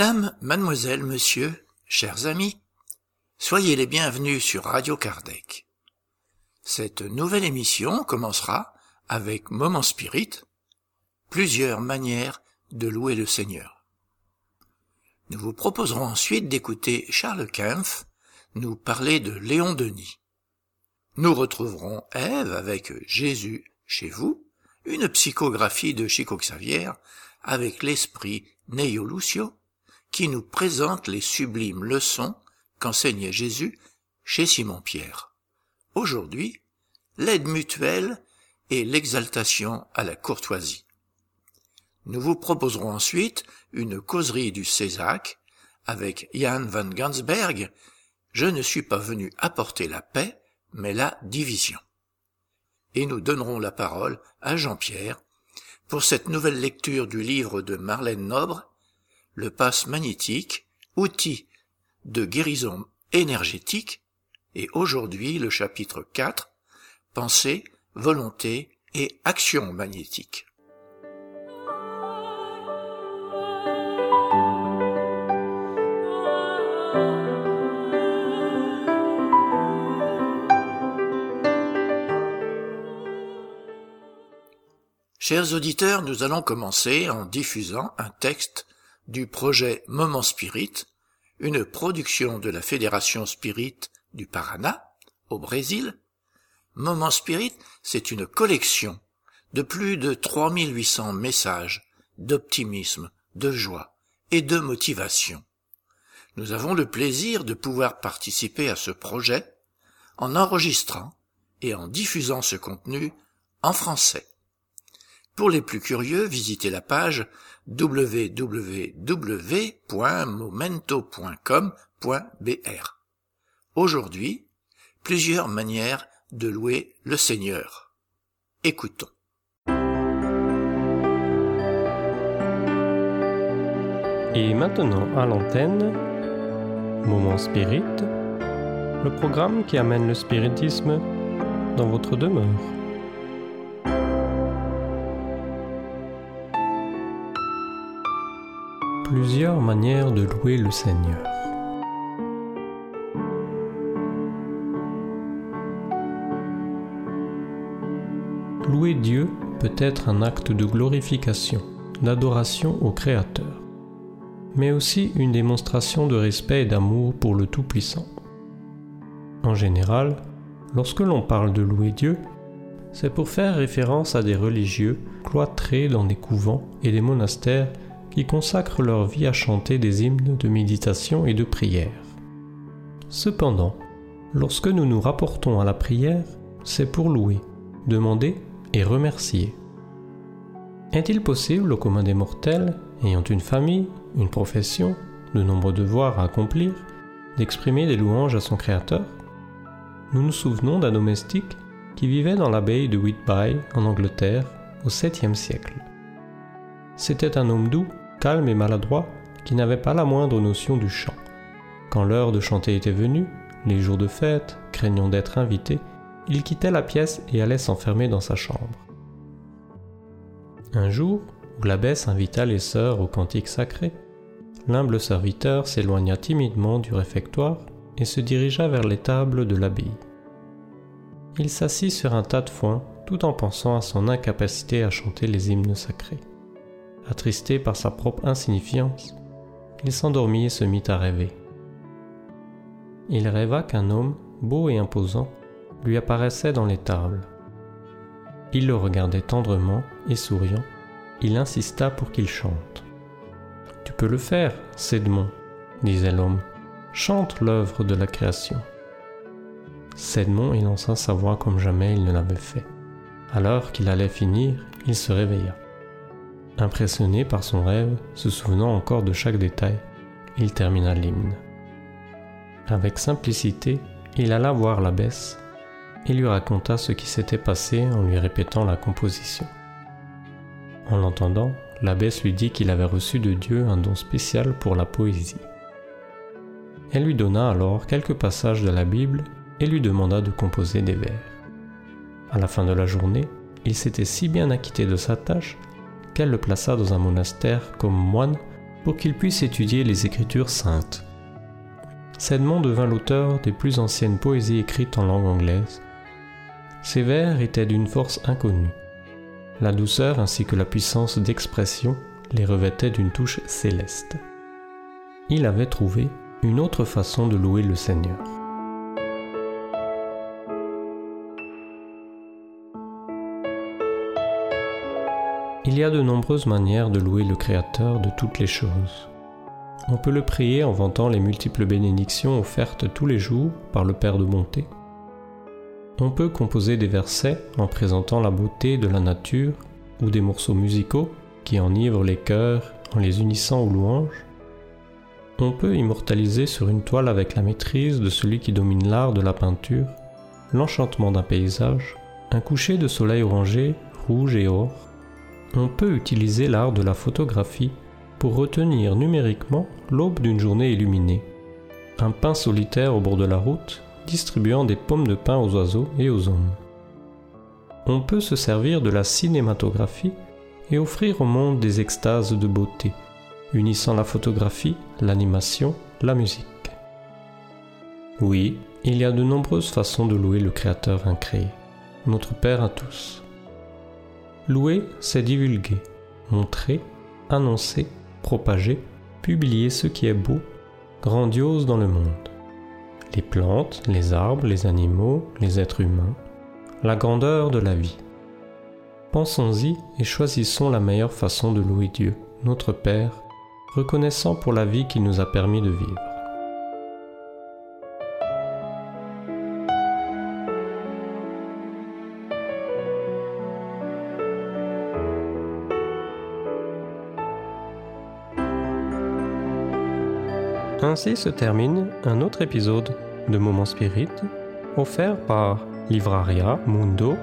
Madame, mademoiselle, monsieur, chers amis, soyez les bienvenus sur Radio Kardec. Cette nouvelle émission commencera avec Moment Spirit, plusieurs manières de louer le Seigneur. Nous vous proposerons ensuite d'écouter Charles Kempf nous parler de Léon Denis. Nous retrouverons Ève avec Jésus chez vous, une psychographie de Chico Xavier avec l'esprit Neio Lucio, qui nous présente les sublimes leçons qu'enseignait Jésus chez Simon-Pierre. Aujourd'hui, l'aide mutuelle et l'exaltation à la courtoisie. Nous vous proposerons ensuite une causerie du Césac avec Jan van Gansberg. Je ne suis pas venu apporter la paix, mais la division. Et nous donnerons la parole à Jean-Pierre pour cette nouvelle lecture du livre de Marlène Nobre, Le passe magnétique, outil de guérison énergétique, et aujourd'hui le chapitre 4, Pensée, volonté et action magnétique. Chers auditeurs, nous allons commencer en diffusant un texte du projet Moment Spirit, une production de la Fédération Spirit du Paraná, au Brésil. Moment Spirit, c'est une collection de plus de 3800 messages d'optimisme, de joie et de motivation. Nous avons le plaisir de pouvoir participer à ce projet en enregistrant et en diffusant ce contenu en français. Pour les plus curieux, visitez la page www.momento.com.br. Aujourd'hui, plusieurs manières de louer le Seigneur. Écoutons. Et maintenant à l'antenne, Moment Spirit, le programme qui amène le spiritisme dans votre demeure. Plusieurs manières de louer le Seigneur. Louer Dieu peut être un acte de glorification, d'adoration au Créateur, mais aussi une démonstration de respect et d'amour pour le Tout-Puissant. En général, lorsque l'on parle de louer Dieu, c'est pour faire référence à des religieux cloîtrés dans des couvents et des monastères qui consacrent leur vie à chanter des hymnes de méditation et de prière. Cependant, lorsque nous nous rapportons à la prière, c'est pour louer, demander et remercier. Est-il possible au commun des mortels, ayant une famille, une profession, de nombreux devoirs à accomplir, d'exprimer des louanges à son Créateur? Nous nous souvenons d'un domestique qui vivait dans l'abbaye de Whitby en Angleterre au 7e siècle. C'était un homme doux calme et maladroit, qui n'avait pas la moindre notion du chant. Quand l'heure de chanter était venue, les jours de fête, craignant d'être invité, il quittait la pièce et allait s'enfermer dans sa chambre. Un jour, où l'abbesse invita les sœurs au cantique sacré, l'humble serviteur s'éloigna timidement du réfectoire et se dirigea vers les tables de l'abbaye. Il s'assit sur un tas de foin tout en pensant à son incapacité à chanter les hymnes sacrés. Attristé par sa propre insignifiance, il s'endormit et se mit à rêver. Il rêva qu'un homme, beau et imposant, lui apparaissait dans les tables. Il le regardait tendrement et souriant, il insista pour qu'il chante. Tu peux le faire, Cédmon, disait l'homme. Chante l'œuvre de la création. Cédmon élança sa voix comme jamais il ne l'avait fait. Alors qu'il allait finir, il se réveilla. Impressionné par son rêve, se souvenant encore de chaque détail, il termina l'hymne. Avec simplicité, il alla voir l'abbesse et lui raconta ce qui s'était passé en lui répétant la composition. En l'entendant, l'abbesse lui dit qu'il avait reçu de Dieu un don spécial pour la poésie. Elle lui donna alors quelques passages de la Bible et lui demanda de composer des vers. À la fin de la journée, il s'était si bien acquitté de sa tâche le plaça dans un monastère comme moine pour qu'il puisse étudier les Écritures saintes. Sedmond devint l'auteur des plus anciennes poésies écrites en langue anglaise. Ses vers étaient d'une force inconnue. La douceur ainsi que la puissance d'expression les revêtaient d'une touche céleste. Il avait trouvé une autre façon de louer le Seigneur. Il y a de nombreuses manières de louer le Créateur de toutes les choses. On peut le prier en vantant les multiples bénédictions offertes tous les jours par le Père de bonté. On peut composer des versets en présentant la beauté de la nature ou des morceaux musicaux qui enivrent les cœurs en les unissant aux louanges. On peut immortaliser sur une toile avec la maîtrise de celui qui domine l'art de la peinture, l'enchantement d'un paysage, un coucher de soleil orangé, rouge et or, on peut utiliser l'art de la photographie pour retenir numériquement l'aube d'une journée illuminée. Un pain solitaire au bord de la route distribuant des pommes de pain aux oiseaux et aux hommes. On peut se servir de la cinématographie et offrir au monde des extases de beauté, unissant la photographie, l'animation, la musique. Oui, il y a de nombreuses façons de louer le Créateur incréé, notre Père à tous. Louer, c'est divulguer, montrer, annoncer, propager, publier ce qui est beau, grandiose dans le monde. Les plantes, les arbres, les animaux, les êtres humains, la grandeur de la vie. Pensons-y et choisissons la meilleure façon de louer Dieu, notre Père, reconnaissant pour la vie qu'il nous a permis de vivre. Ainsi se termine un autre épisode de Moment Spirit offert par livraria mundo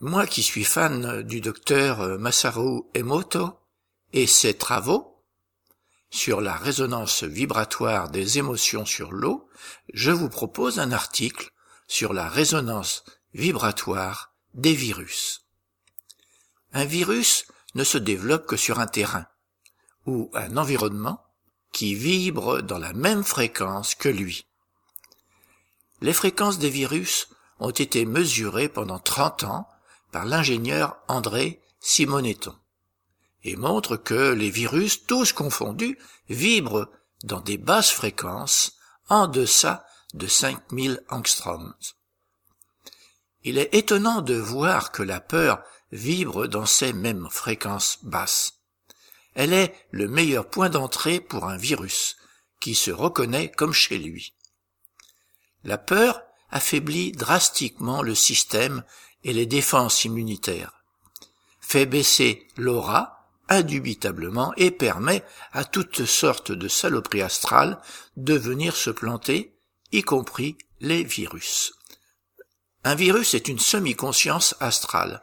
Moi qui suis fan du docteur Masaru Emoto et ses travaux, sur la résonance vibratoire des émotions sur l'eau, je vous propose un article sur la résonance vibratoire des virus. Un virus ne se développe que sur un terrain ou un environnement qui vibre dans la même fréquence que lui. Les fréquences des virus ont été mesurées pendant 30 ans par l'ingénieur André Simonetton et montre que les virus, tous confondus, vibrent dans des basses fréquences en deçà de 5000 angstroms. Il est étonnant de voir que la peur vibre dans ces mêmes fréquences basses. Elle est le meilleur point d'entrée pour un virus, qui se reconnaît comme chez lui. La peur affaiblit drastiquement le système et les défenses immunitaires, fait baisser l'aura, indubitablement et permet à toutes sortes de saloperies astrales de venir se planter, y compris les virus. Un virus est une semi-conscience astrale,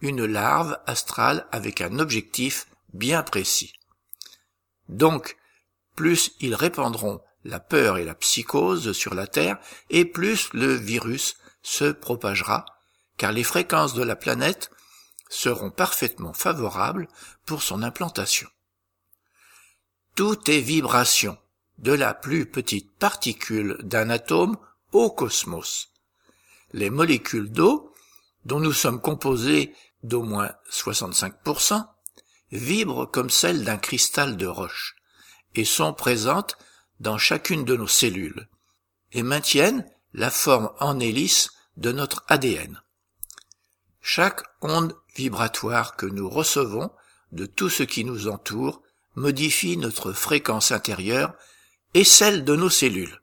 une larve astrale avec un objectif bien précis. Donc, plus ils répandront la peur et la psychose sur la Terre, et plus le virus se propagera, car les fréquences de la planète seront parfaitement favorables pour son implantation. Tout est vibration, de la plus petite particule d'un atome au cosmos. Les molécules d'eau, dont nous sommes composés d'au moins 65%, vibrent comme celles d'un cristal de roche et sont présentes dans chacune de nos cellules et maintiennent la forme en hélice de notre ADN. Chaque onde vibratoire que nous recevons de tout ce qui nous entoure modifie notre fréquence intérieure et celle de nos cellules.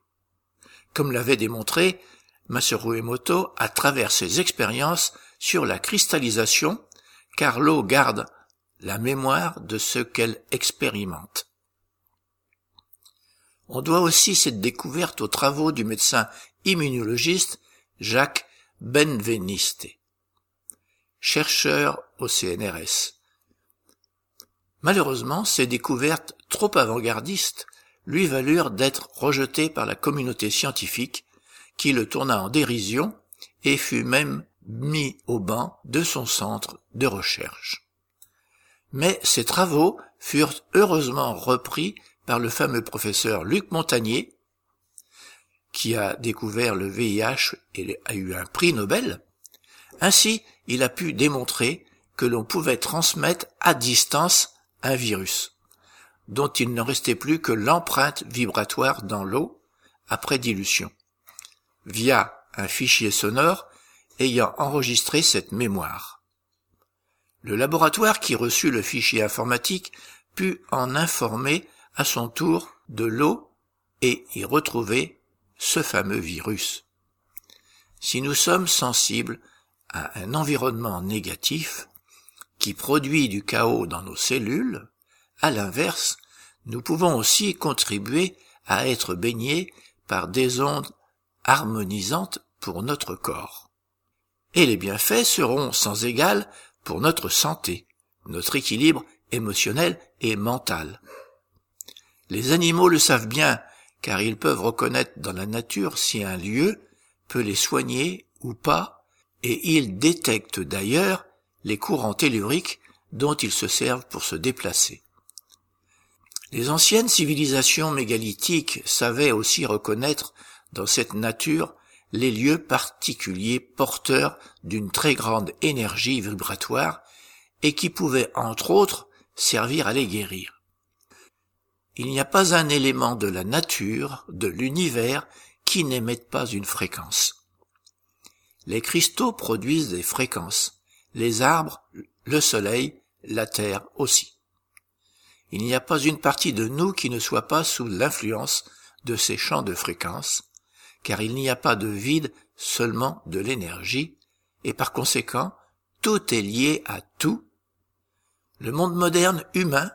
Comme l'avait démontré Masaru Emoto à travers ses expériences sur la cristallisation, car l'eau garde la mémoire de ce qu'elle expérimente. On doit aussi cette découverte aux travaux du médecin immunologiste Jacques Benveniste chercheur au CNRS. Malheureusement, ces découvertes trop avant-gardistes lui valurent d'être rejeté par la communauté scientifique, qui le tourna en dérision et fut même mis au banc de son centre de recherche. Mais ses travaux furent heureusement repris par le fameux professeur Luc Montagnier, qui a découvert le VIH et a eu un prix Nobel. Ainsi, il a pu démontrer que l'on pouvait transmettre à distance un virus, dont il ne restait plus que l'empreinte vibratoire dans l'eau après dilution, via un fichier sonore ayant enregistré cette mémoire. Le laboratoire qui reçut le fichier informatique put en informer à son tour de l'eau et y retrouver ce fameux virus. Si nous sommes sensibles un environnement négatif qui produit du chaos dans nos cellules, à l'inverse, nous pouvons aussi contribuer à être baignés par des ondes harmonisantes pour notre corps. Et les bienfaits seront sans égal pour notre santé, notre équilibre émotionnel et mental. Les animaux le savent bien, car ils peuvent reconnaître dans la nature si un lieu peut les soigner ou pas, et ils détectent d'ailleurs les courants telluriques dont ils se servent pour se déplacer. Les anciennes civilisations mégalithiques savaient aussi reconnaître dans cette nature les lieux particuliers porteurs d'une très grande énergie vibratoire et qui pouvaient entre autres servir à les guérir. Il n'y a pas un élément de la nature, de l'univers, qui n'émette pas une fréquence. Les cristaux produisent des fréquences, les arbres, le soleil, la terre aussi. Il n'y a pas une partie de nous qui ne soit pas sous l'influence de ces champs de fréquences, car il n'y a pas de vide, seulement de l'énergie, et par conséquent, tout est lié à tout. Le monde moderne humain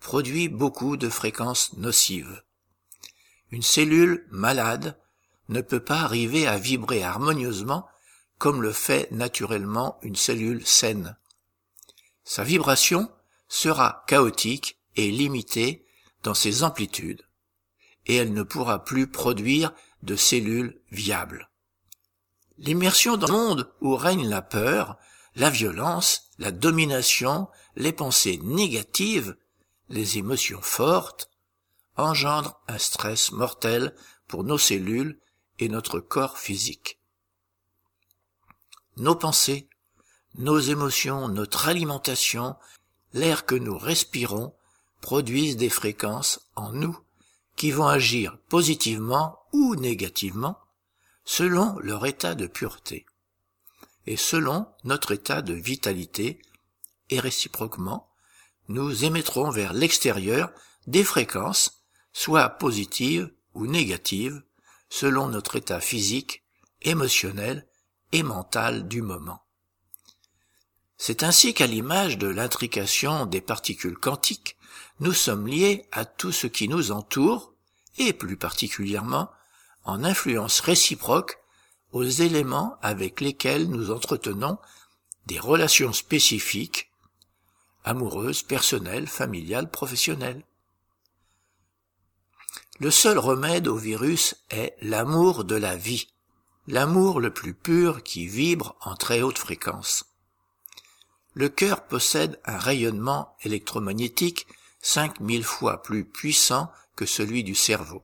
produit beaucoup de fréquences nocives. Une cellule malade ne peut pas arriver à vibrer harmonieusement comme le fait naturellement une cellule saine. Sa vibration sera chaotique et limitée dans ses amplitudes, et elle ne pourra plus produire de cellules viables. L'immersion dans le monde où règne la peur, la violence, la domination, les pensées négatives les émotions fortes engendrent un stress mortel pour nos cellules et notre corps physique. Nos pensées, nos émotions, notre alimentation, l'air que nous respirons produisent des fréquences en nous qui vont agir positivement ou négativement selon leur état de pureté et selon notre état de vitalité et réciproquement nous émettrons vers l'extérieur des fréquences, soit positives ou négatives, selon notre état physique, émotionnel et mental du moment. C'est ainsi qu'à l'image de l'intrication des particules quantiques, nous sommes liés à tout ce qui nous entoure, et plus particulièrement en influence réciproque aux éléments avec lesquels nous entretenons des relations spécifiques amoureuse, personnelle, familiale, professionnelle. Le seul remède au virus est l'amour de la vie, l'amour le plus pur qui vibre en très haute fréquence. Le cœur possède un rayonnement électromagnétique cinq mille fois plus puissant que celui du cerveau.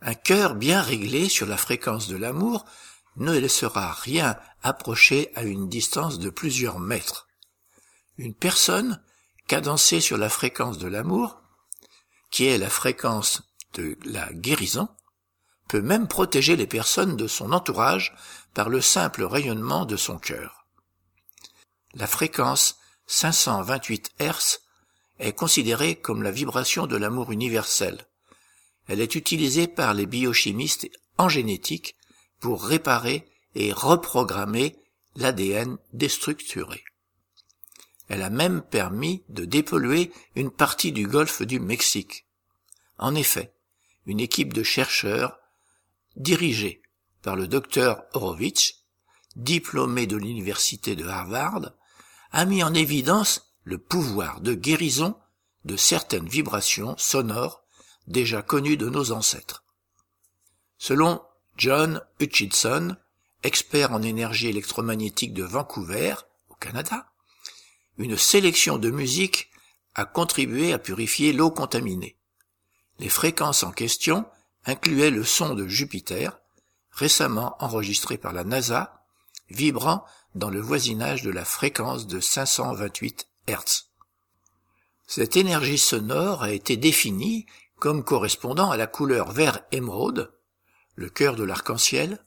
Un cœur bien réglé sur la fréquence de l'amour ne laissera rien approcher à une distance de plusieurs mètres. Une personne cadencée sur la fréquence de l'amour, qui est la fréquence de la guérison, peut même protéger les personnes de son entourage par le simple rayonnement de son cœur. La fréquence 528 Hz est considérée comme la vibration de l'amour universel. Elle est utilisée par les biochimistes en génétique pour réparer et reprogrammer l'ADN déstructuré. Elle a même permis de dépolluer une partie du golfe du Mexique. En effet, une équipe de chercheurs, dirigée par le docteur Horowitz, diplômé de l'université de Harvard, a mis en évidence le pouvoir de guérison de certaines vibrations sonores déjà connue de nos ancêtres. Selon John Hutchinson, expert en énergie électromagnétique de Vancouver, au Canada, une sélection de musique a contribué à purifier l'eau contaminée. Les fréquences en question incluaient le son de Jupiter, récemment enregistré par la NASA, vibrant dans le voisinage de la fréquence de 528 Hz. Cette énergie sonore a été définie comme correspondant à la couleur vert émeraude, le cœur de l'arc-en-ciel,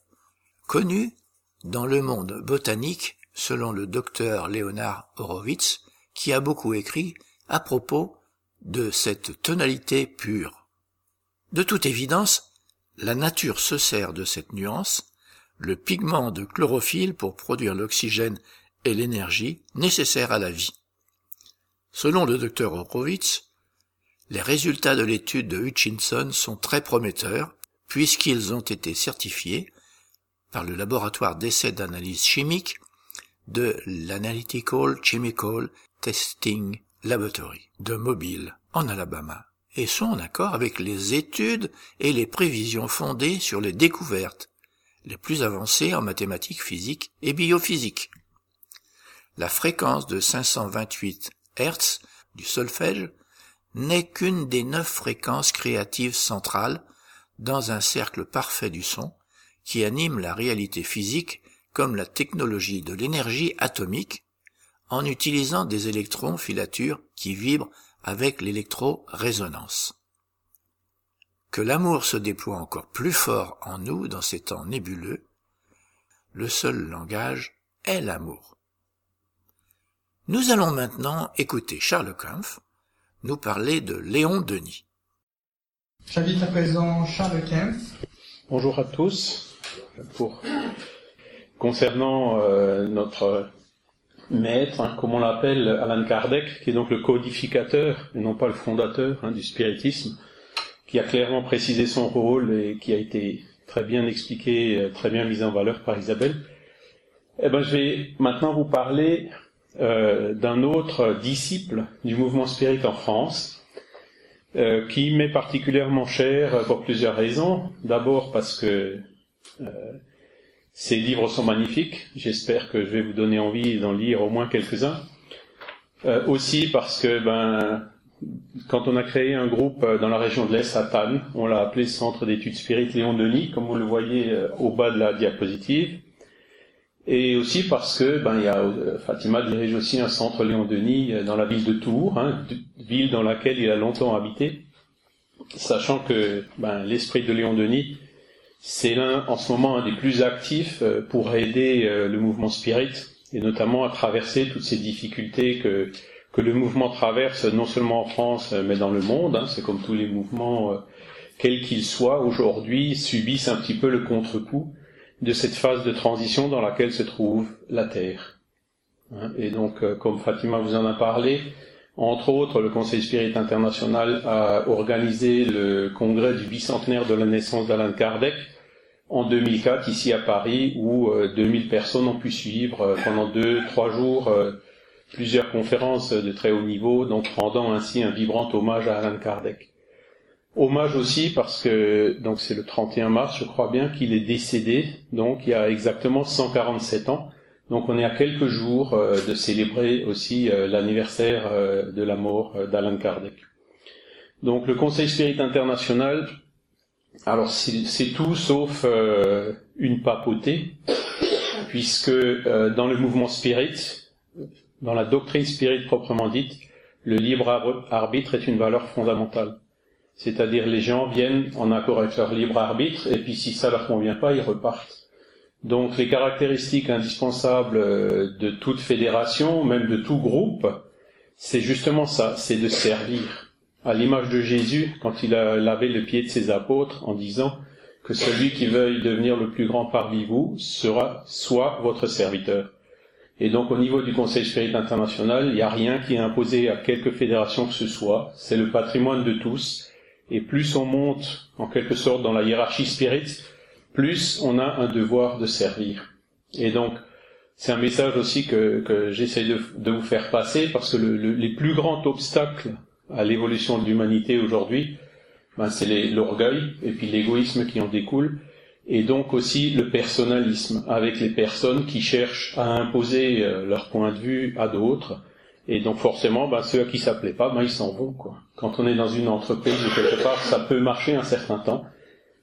connu dans le monde botanique selon le docteur Leonard Horowitz, qui a beaucoup écrit à propos de cette tonalité pure. De toute évidence, la nature se sert de cette nuance, le pigment de chlorophylle pour produire l'oxygène et l'énergie nécessaires à la vie. Selon le docteur Horowitz, les résultats de l'étude de Hutchinson sont très prometteurs puisqu'ils ont été certifiés par le laboratoire d'essai d'analyse chimique de l'Analytical Chemical Testing Laboratory de Mobile, en Alabama, et sont en accord avec les études et les prévisions fondées sur les découvertes les plus avancées en mathématiques physiques et biophysique. La fréquence de 528 Hz du solfège n'est qu'une des neuf fréquences créatives centrales dans un cercle parfait du son qui anime la réalité physique comme la technologie de l'énergie atomique en utilisant des électrons filatures qui vibrent avec l'électro-résonance. Que l'amour se déploie encore plus fort en nous dans ces temps nébuleux, le seul langage est l'amour. Nous allons maintenant écouter Charles Kampf nous parler de Léon Denis. J'invite à présent Charles Kempf. Bonjour à tous. Pour concernant euh, notre maître, hein, comme on l'appelle, Alan Kardec, qui est donc le codificateur et non pas le fondateur hein, du spiritisme, qui a clairement précisé son rôle et qui a été très bien expliqué, euh, très bien mis en valeur par Isabelle. Eh ben, je vais maintenant vous parler euh, d'un autre disciple du mouvement spirit en France, euh, qui m'est particulièrement cher pour plusieurs raisons. D'abord parce que ses livres sont magnifiques. J'espère que je vais vous donner envie d'en lire au moins quelques-uns. aussi parce que ben quand on a créé un groupe dans la région de l'Est à Tannes, on l'a appelé Centre d'études spirites Léon Denis, comme vous le voyez au bas de la diapositive et aussi parce que ben il y a euh, Fatima dirige aussi un centre Léon Denis euh, dans la ville de Tours, hein, ville dans laquelle il a longtemps habité, sachant que ben, l'esprit de Léon Denis c'est l'un en ce moment un des plus actifs euh, pour aider le mouvement spirit et notamment à traverser toutes ces difficultés que que le mouvement traverse non seulement en France mais dans le monde. Hein, c'est comme tous les mouvements quels qu'ils soient aujourd'hui subissent un petit peu le contre-coup de cette phase de transition dans laquelle se trouve la Terre. Hein, et donc, euh, comme Fatima vous en a parlé, entre autres, le Conseil Spirit International a organisé le congrès du bicentenaire de la naissance d'Alan Kardec en 2004 ici à Paris, où 2000 euh, personnes ont pu suivre euh, pendant deux, trois jours plusieurs conférences de très haut niveau, donc rendant ainsi un vibrant hommage à Alan Kardec. Hommage aussi parce que donc c'est le 31 mars, je crois bien qu'il est décédé, donc il y a exactement 147 ans. Donc on est à quelques jours euh, de célébrer aussi euh, l'anniversaire euh, de la mort d'Alan Kardec. Donc le Conseil Spirit International, alors c'est tout sauf une papauté, puisque dans le mouvement spirit, dans la doctrine spirit proprement dite, le libre arbitre est une valeur fondamentale. C'est-à-dire les gens viennent en accord avec leur libre arbitre, et puis si ça leur convient pas, ils repartent. Donc les caractéristiques indispensables euh, de toute fédération, même de tout groupe, c'est justement ça, c'est de servir. À l'image de Jésus, quand il a lavé le pied de ses apôtres en disant que celui qui veuille devenir le plus grand parmi vous sera soit votre serviteur. Et donc au niveau du Conseil Spirit International, il n'y a rien qui est imposé à quelque fédération que ce soit, c'est le patrimoine de tous, et plus on monte en quelque sorte dans la hiérarchie spirit, plus on a un devoir de servir. Et donc, c'est un message aussi que, j'essaie de, vous faire passer parce que le, les plus grands obstacles à l'évolution de l'humanité aujourd'hui, ben, c'est l'orgueil et puis l'égoïsme qui en découle, et donc aussi le personnalisme avec les personnes qui cherchent à imposer euh, leur point de vue à d'autres. Et donc forcément, ben, ceux à qui ça plaît pas, ben, ils s'en vont. Quoi. Quand on est dans une entreprise ou quelque part, ça peut marcher un certain temps,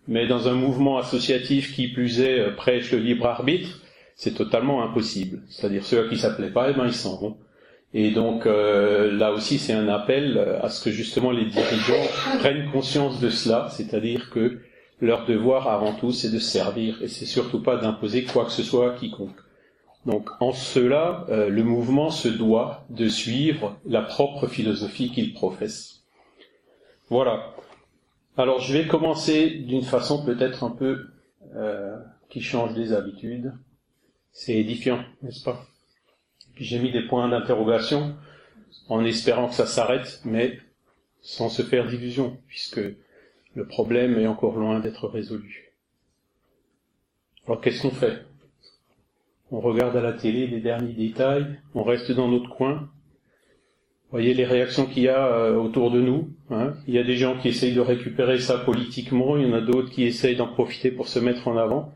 mais dans un mouvement associatif qui plus est euh, prêche le libre arbitre, c'est totalement impossible. C'est-à-dire ceux à qui ça plaît pas, eh ben, ils s'en vont. Et donc euh, là aussi, c'est un appel à ce que justement les dirigeants prennent conscience de cela, c'est-à-dire que leur devoir avant tout, c'est de servir et c'est surtout pas d'imposer quoi que ce soit à quiconque. Donc en cela, euh, le mouvement se doit de suivre la propre philosophie qu'il professe. Voilà. Alors je vais commencer d'une façon peut-être un peu euh, qui change des habitudes. C'est édifiant, n'est-ce pas? Puis j'ai mis des points d'interrogation en espérant que ça s'arrête, mais sans se faire d'illusions, puisque le problème est encore loin d'être résolu. Alors qu'est-ce qu'on fait? On regarde à la télé les derniers détails, on reste dans notre coin. Voyez les réactions qu'il y a euh, autour de nous. Hein. il y a des gens qui essayent de récupérer ça politiquement, il y en a d'autres qui essayent d'en profiter pour se mettre en avant.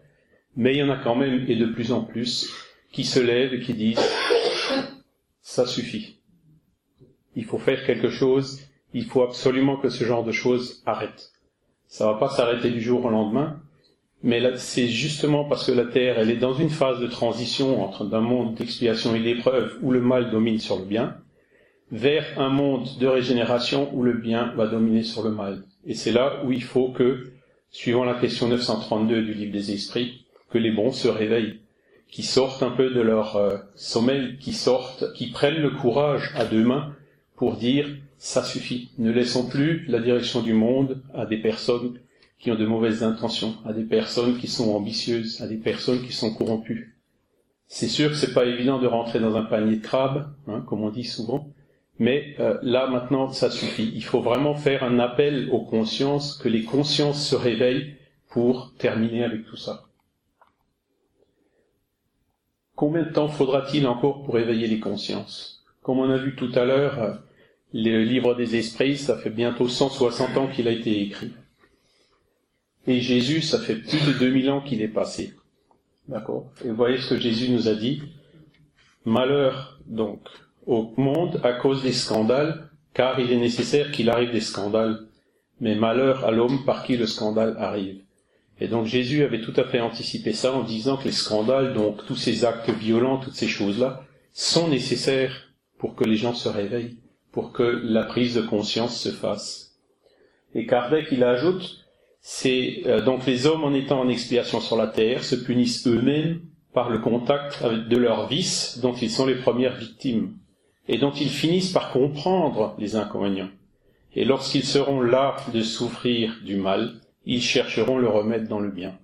Mais il y en a quand même, et de plus en plus, qui se lèvent et qui disent ça suffit. Il faut faire quelque chose, il faut absolument que ce genre de choses arrête. Ça va pas s'arrêter du jour au lendemain, mais c'est justement parce que la Terre, elle est dans une phase de transition entre d'un monde d'expiation et d'épreuve où le mal domine sur le bien, vers un monde de régénération où le bien va dominer sur le mal. Et c'est là où il faut que, suivant la question 932 du livre des esprits, que les bons se réveillent, qui sortent un peu de leur euh, sommeil, qui sortent, qui prennent le courage à deux mains pour dire ça suffit. Ne laissons plus la direction du monde à des personnes qui ont de mauvaises intentions, à des personnes qui sont ambitieuses, à des personnes qui sont corrompues. C'est sûr que c'est pas évident de rentrer dans un panier de crabes, hein, comme on dit souvent, mais euh, là maintenant ça suffit. Il faut vraiment faire un appel aux consciences, que les consciences se réveillent pour terminer avec tout ça. Combien de temps faudra-t-il encore pour éveiller les consciences? Comme on a vu tout à l'heure, le livre des esprits, ça fait bientôt 160 ans qu'il a été écrit. Et Jésus, ça fait plus de 2000 ans qu'il est passé. D'accord? Et voyez ce que Jésus nous a dit? Malheur, donc, au monde à cause des scandales, car il est nécessaire qu'il arrive des scandales. Mais malheur à l'homme par qui le scandale arrive. Et donc Jésus avait tout à fait anticipé ça en disant que les scandales, donc tous ces actes violents, toutes ces choses-là, sont nécessaires pour que les gens se réveillent pour que la prise de conscience se fasse. Et Kardec, il ajoute, c'est euh, donc les hommes en étant en expiation sur la terre se punissent eux-mêmes par le contact de leurs vices dont ils sont les premières victimes et dont ils finissent par comprendre les inconvénients. Et lorsqu'ils seront là de souffrir du mal, ils chercheront le remède dans le bien.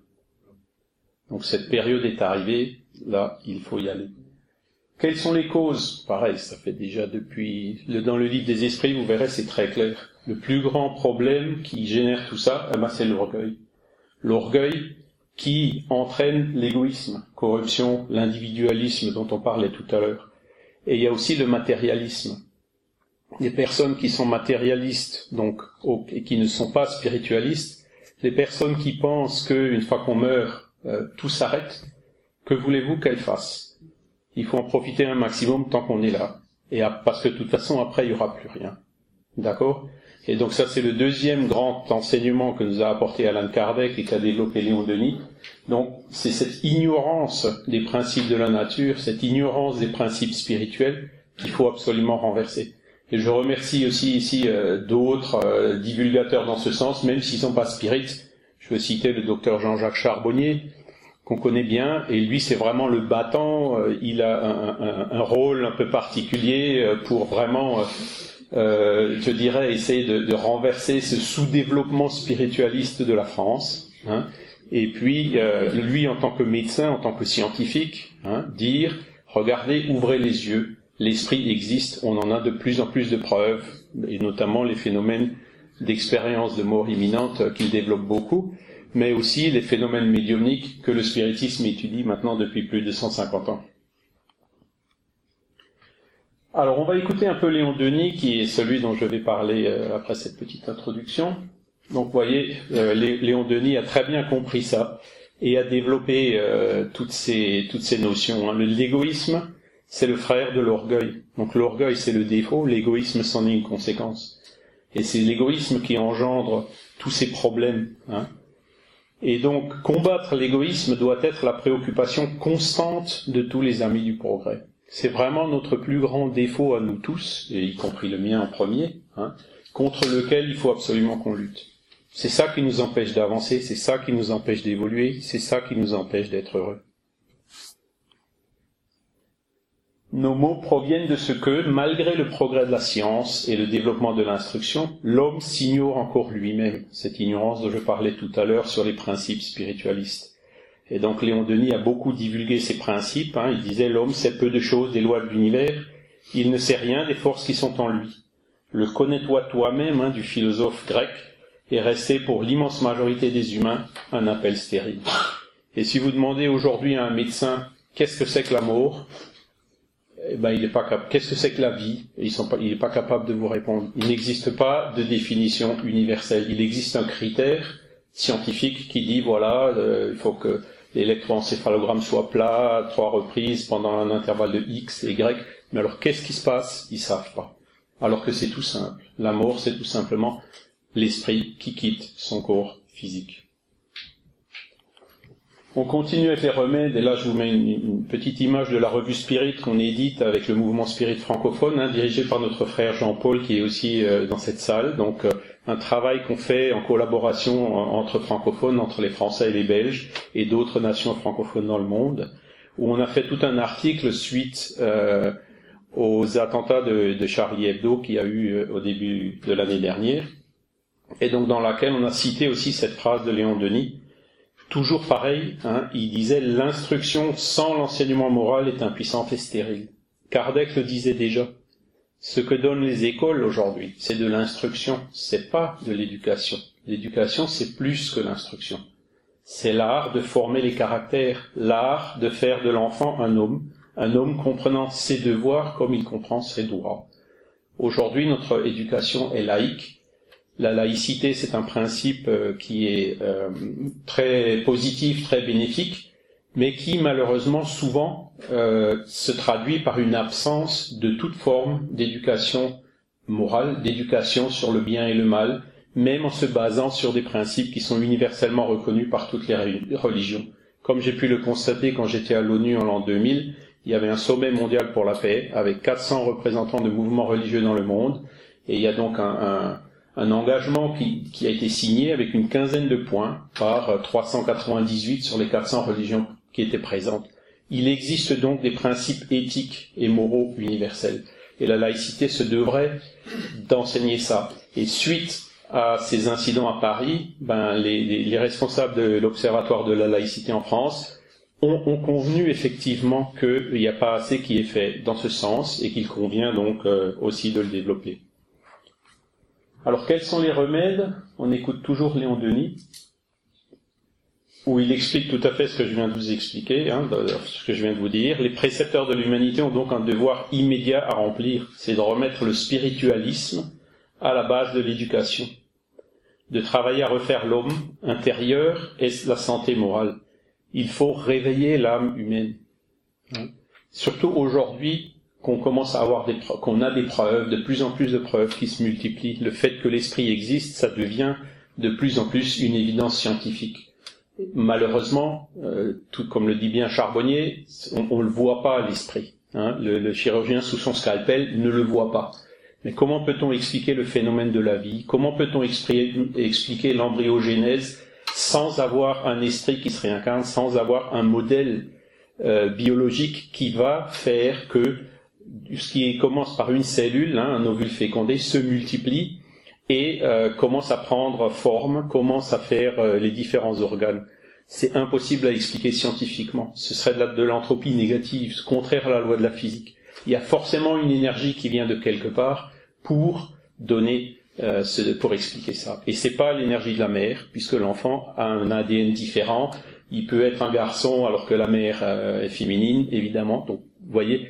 Donc cette période est arrivée, là, il faut y aller. Quelles sont les causes? Pareil, ça fait déjà depuis... Dans le livre des esprits, vous verrez, c'est très clair. Le plus grand problème qui génère tout ça, eh ben, c'est l'orgueil. L'orgueil qui entraîne l'égoïsme, corruption, l'individualisme dont on parlait tout à l'heure. Et il y a aussi le matérialisme. Les personnes qui sont matérialistes, donc, et qui ne sont pas spiritualistes, les personnes qui pensent qu'une fois qu'on meurt, euh, tout s'arrête, que voulez-vous qu'elles fassent? Il faut en profiter un maximum tant qu'on est là. Et parce que de toute façon, après, il n'y aura plus rien. D'accord? Et donc ça, c'est le deuxième grand enseignement que nous a apporté Alan Kardec et qu'a développé Léon Denis. Donc, c'est cette ignorance des principes de la nature, cette ignorance des principes spirituels qu'il faut absolument renverser. Et je remercie aussi ici euh, d'autres euh, divulgateurs dans ce sens, même s'ils ne sont pas spirites. Je veux citer le docteur Jean-Jacques Charbonnier, qu'on connaît bien, et lui c'est vraiment le battant, euh, il a un, rôle un peu particulier pour vraiment, je dirais, essayer de, renverser ce sous-développement spiritualiste de la France. Hein. et puis, lui en tant que médecin, en tant que scientifique, hein, dire, regardez, ouvrez les yeux, l'esprit existe, on en a de plus en plus de preuves, et notamment les phénomènes d'expérience de mort imminente qu'il développe beaucoup mais aussi les phénomènes médiumniques que le spiritisme étudie maintenant depuis plus de 150 ans. Alors on va écouter un peu Léon Denis, qui est celui dont je vais parler euh, après cette petite introduction. Donc, vous voyez, euh, Léon Denis a très bien compris ça et a développé euh, toutes ces toutes ces notions. Hein. L'égoïsme, c'est le frère de l'orgueil. Donc, l'orgueil, c'est le défaut. L'égoïsme, c'en est une conséquence. Et c'est l'égoïsme qui engendre tous ces problèmes. Hein. Et donc, combattre l'égoïsme doit être la préoccupation constante de tous les amis du progrès. C'est vraiment notre plus grand défaut à nous tous, et y compris le mien en premier, hein, contre lequel il faut absolument qu'on lutte. C'est ça qui nous empêche d'avancer, c'est ça qui nous empêche d'évoluer, c'est ça qui nous empêche d'être heureux. Nos mots proviennent de ce que, malgré le progrès de la science et le développement de l'instruction, l'homme s'ignore encore lui-même, cette ignorance dont je parlais tout à l'heure sur les principes spiritualistes. Et donc Léon Denis a beaucoup divulgué ces principes, hein. il disait l'homme sait peu de choses des lois de l'univers, il ne sait rien des forces qui sont en lui. Le connais-toi toi-même hein, du philosophe grec est resté pour l'immense majorité des humains un appel stérile. Et si vous demandez aujourd'hui à un médecin qu'est-ce que c'est que l'amour, eh ben, il est pas capable. Qu'est-ce que c'est que la vie? Ils sont pas, Il n'est pas capable de vous répondre. Il n'existe pas de définition universelle. Il existe un critère scientifique qui dit voilà, euh, il faut que l'électroencéphalogramme soit plat trois reprises pendant un intervalle de x et y. Mais alors qu'est-ce qui se passe? Ils savent pas. Alors que c'est tout simple. L'amour, c'est tout simplement l'esprit qui quitte son corps physique. On continue avec les remèdes, et là je vous mets une, petite image de la revue Spirit qu'on édite avec le mouvement Spirit francophone, hein, dirigé par notre frère Jean-Paul qui est aussi euh, dans cette salle. Donc euh, un travail qu'on fait en collaboration entre francophones, entre les Français et les Belges, et d'autres nations francophones dans le monde, où on a fait tout un article suite euh, aux attentats de, de, Charlie Hebdo qui a eu au début de l'année dernière, et donc dans laquelle on a cité aussi cette phrase de Léon Denis Toujours pareil, hein, il disait l'instruction sans l'enseignement moral est impuissante et stérile. Kardec le disait déjà. Ce que donnent les écoles aujourd'hui, c'est de l'instruction, c'est pas de l'éducation. L'éducation, c'est plus que l'instruction. C'est l'art de former les caractères, l'art de faire de l'enfant un homme, un homme comprenant ses devoirs comme il comprend ses droits. Aujourd'hui, notre éducation est laïque, la laïcité, c'est un principe euh, qui est euh, très positif, très bénéfique, mais qui malheureusement souvent euh, se traduit par une absence de toute forme d'éducation morale, d'éducation sur le bien et le mal, même en se basant sur des principes qui sont universellement reconnus par toutes les religions. Comme j'ai pu le constater quand j'étais à l'ONU en l'an 2000, il y avait un sommet mondial pour la paix avec 400 représentants de mouvements religieux dans le monde, et il y a donc un, un un engagement qui, a été signé avec une quinzaine de points par 398 sur les 400 religions qui étaient présentes. Il existe donc des principes éthiques et moraux universels. Et la laïcité se devrait d'enseigner ça. Et suite à ces incidents à Paris, ben, les, les, les responsables de l'Observatoire de la laïcité en France ont, ont convenu effectivement qu'il n'y a pas assez qui est fait dans ce sens et qu'il convient donc euh, aussi de le développer. Alors quels sont les remèdes? On écoute toujours Léon Denis, où il explique tout à fait ce que je viens de vous expliquer, hein, ce que je viens de vous dire. Les précepteurs de l'humanité ont donc un devoir immédiat à remplir, c'est de remettre le spiritualisme à la base de l'éducation, de travailler à refaire l'homme intérieur et la santé morale. Il faut réveiller l'âme humaine. Surtout aujourd'hui, qu'on commence à avoir des qu'on a des preuves, de plus en plus de preuves qui se multiplient. Le fait que l'esprit existe, ça devient de plus en plus une évidence scientifique. Malheureusement, euh, tout comme le dit bien Charbonnier, on, ne le voit pas l'esprit. Hein. Le, chirurgien sous son scalpel ne le voit pas. Mais comment peut-on expliquer le phénomène de la vie? Comment peut-on expliquer l'embryogénèse sans avoir un esprit qui se réincarne, sans avoir un modèle euh, biologique qui va faire que ce qui commence par une cellule, hein, un ovule fécondé, se multiplie et euh, commence à prendre forme, commence à faire euh, les différents organes. C'est impossible à expliquer scientifiquement. Ce serait de l'entropie négative, contraire à la loi de la physique. Il y a forcément une énergie qui vient de quelque part pour donner, euh, pour expliquer ça. Et c'est pas l'énergie de la mère, puisque l'enfant a un ADN différent. Il peut être un garçon alors que la mère est féminine, évidemment. Donc, vous voyez,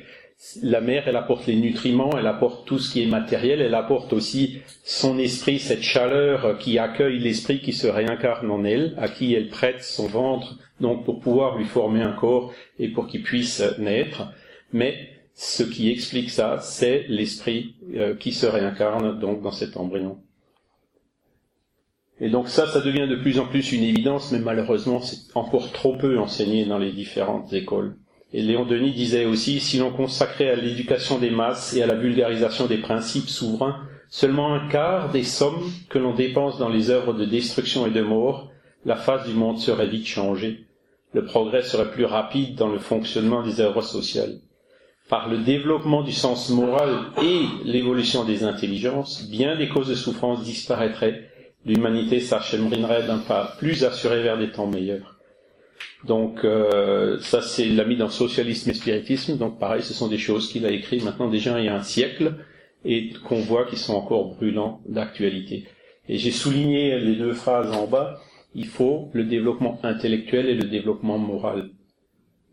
la mère, elle apporte les nutriments, elle apporte tout ce qui est matériel, elle apporte aussi son esprit, cette chaleur qui accueille l'esprit qui se réincarne en elle, à qui elle prête son ventre, donc pour pouvoir lui former un corps et pour qu'il puisse naître. Mais ce qui explique ça, c'est l'esprit euh, qui se réincarne donc dans cet embryon. Et donc ça, ça devient de plus en plus une évidence, mais malheureusement, c'est encore trop peu enseigné dans les différentes écoles. Et Léon Denis disait aussi, si l'on consacrait à l'éducation des masses et à la vulgarisation des principes souverains seulement un quart des sommes que l'on dépense dans les œuvres de destruction et de mort, la face du monde serait vite changée. Le progrès serait plus rapide dans le fonctionnement des œuvres sociales. Par le développement du sens moral et l'évolution des intelligences, bien des causes de souffrance disparaîtraient, l'humanité s'achemrinerait d'un pas plus assuré vers des temps meilleurs. Donc euh, ça c'est l'ami dans socialisme et spiritisme. Donc pareil, ce sont des choses qu'il a écrites maintenant déjà il y a un siècle et qu'on voit qui sont encore brûlants d'actualité. Et j'ai souligné les deux phrases en bas. Il faut le développement intellectuel et le développement moral.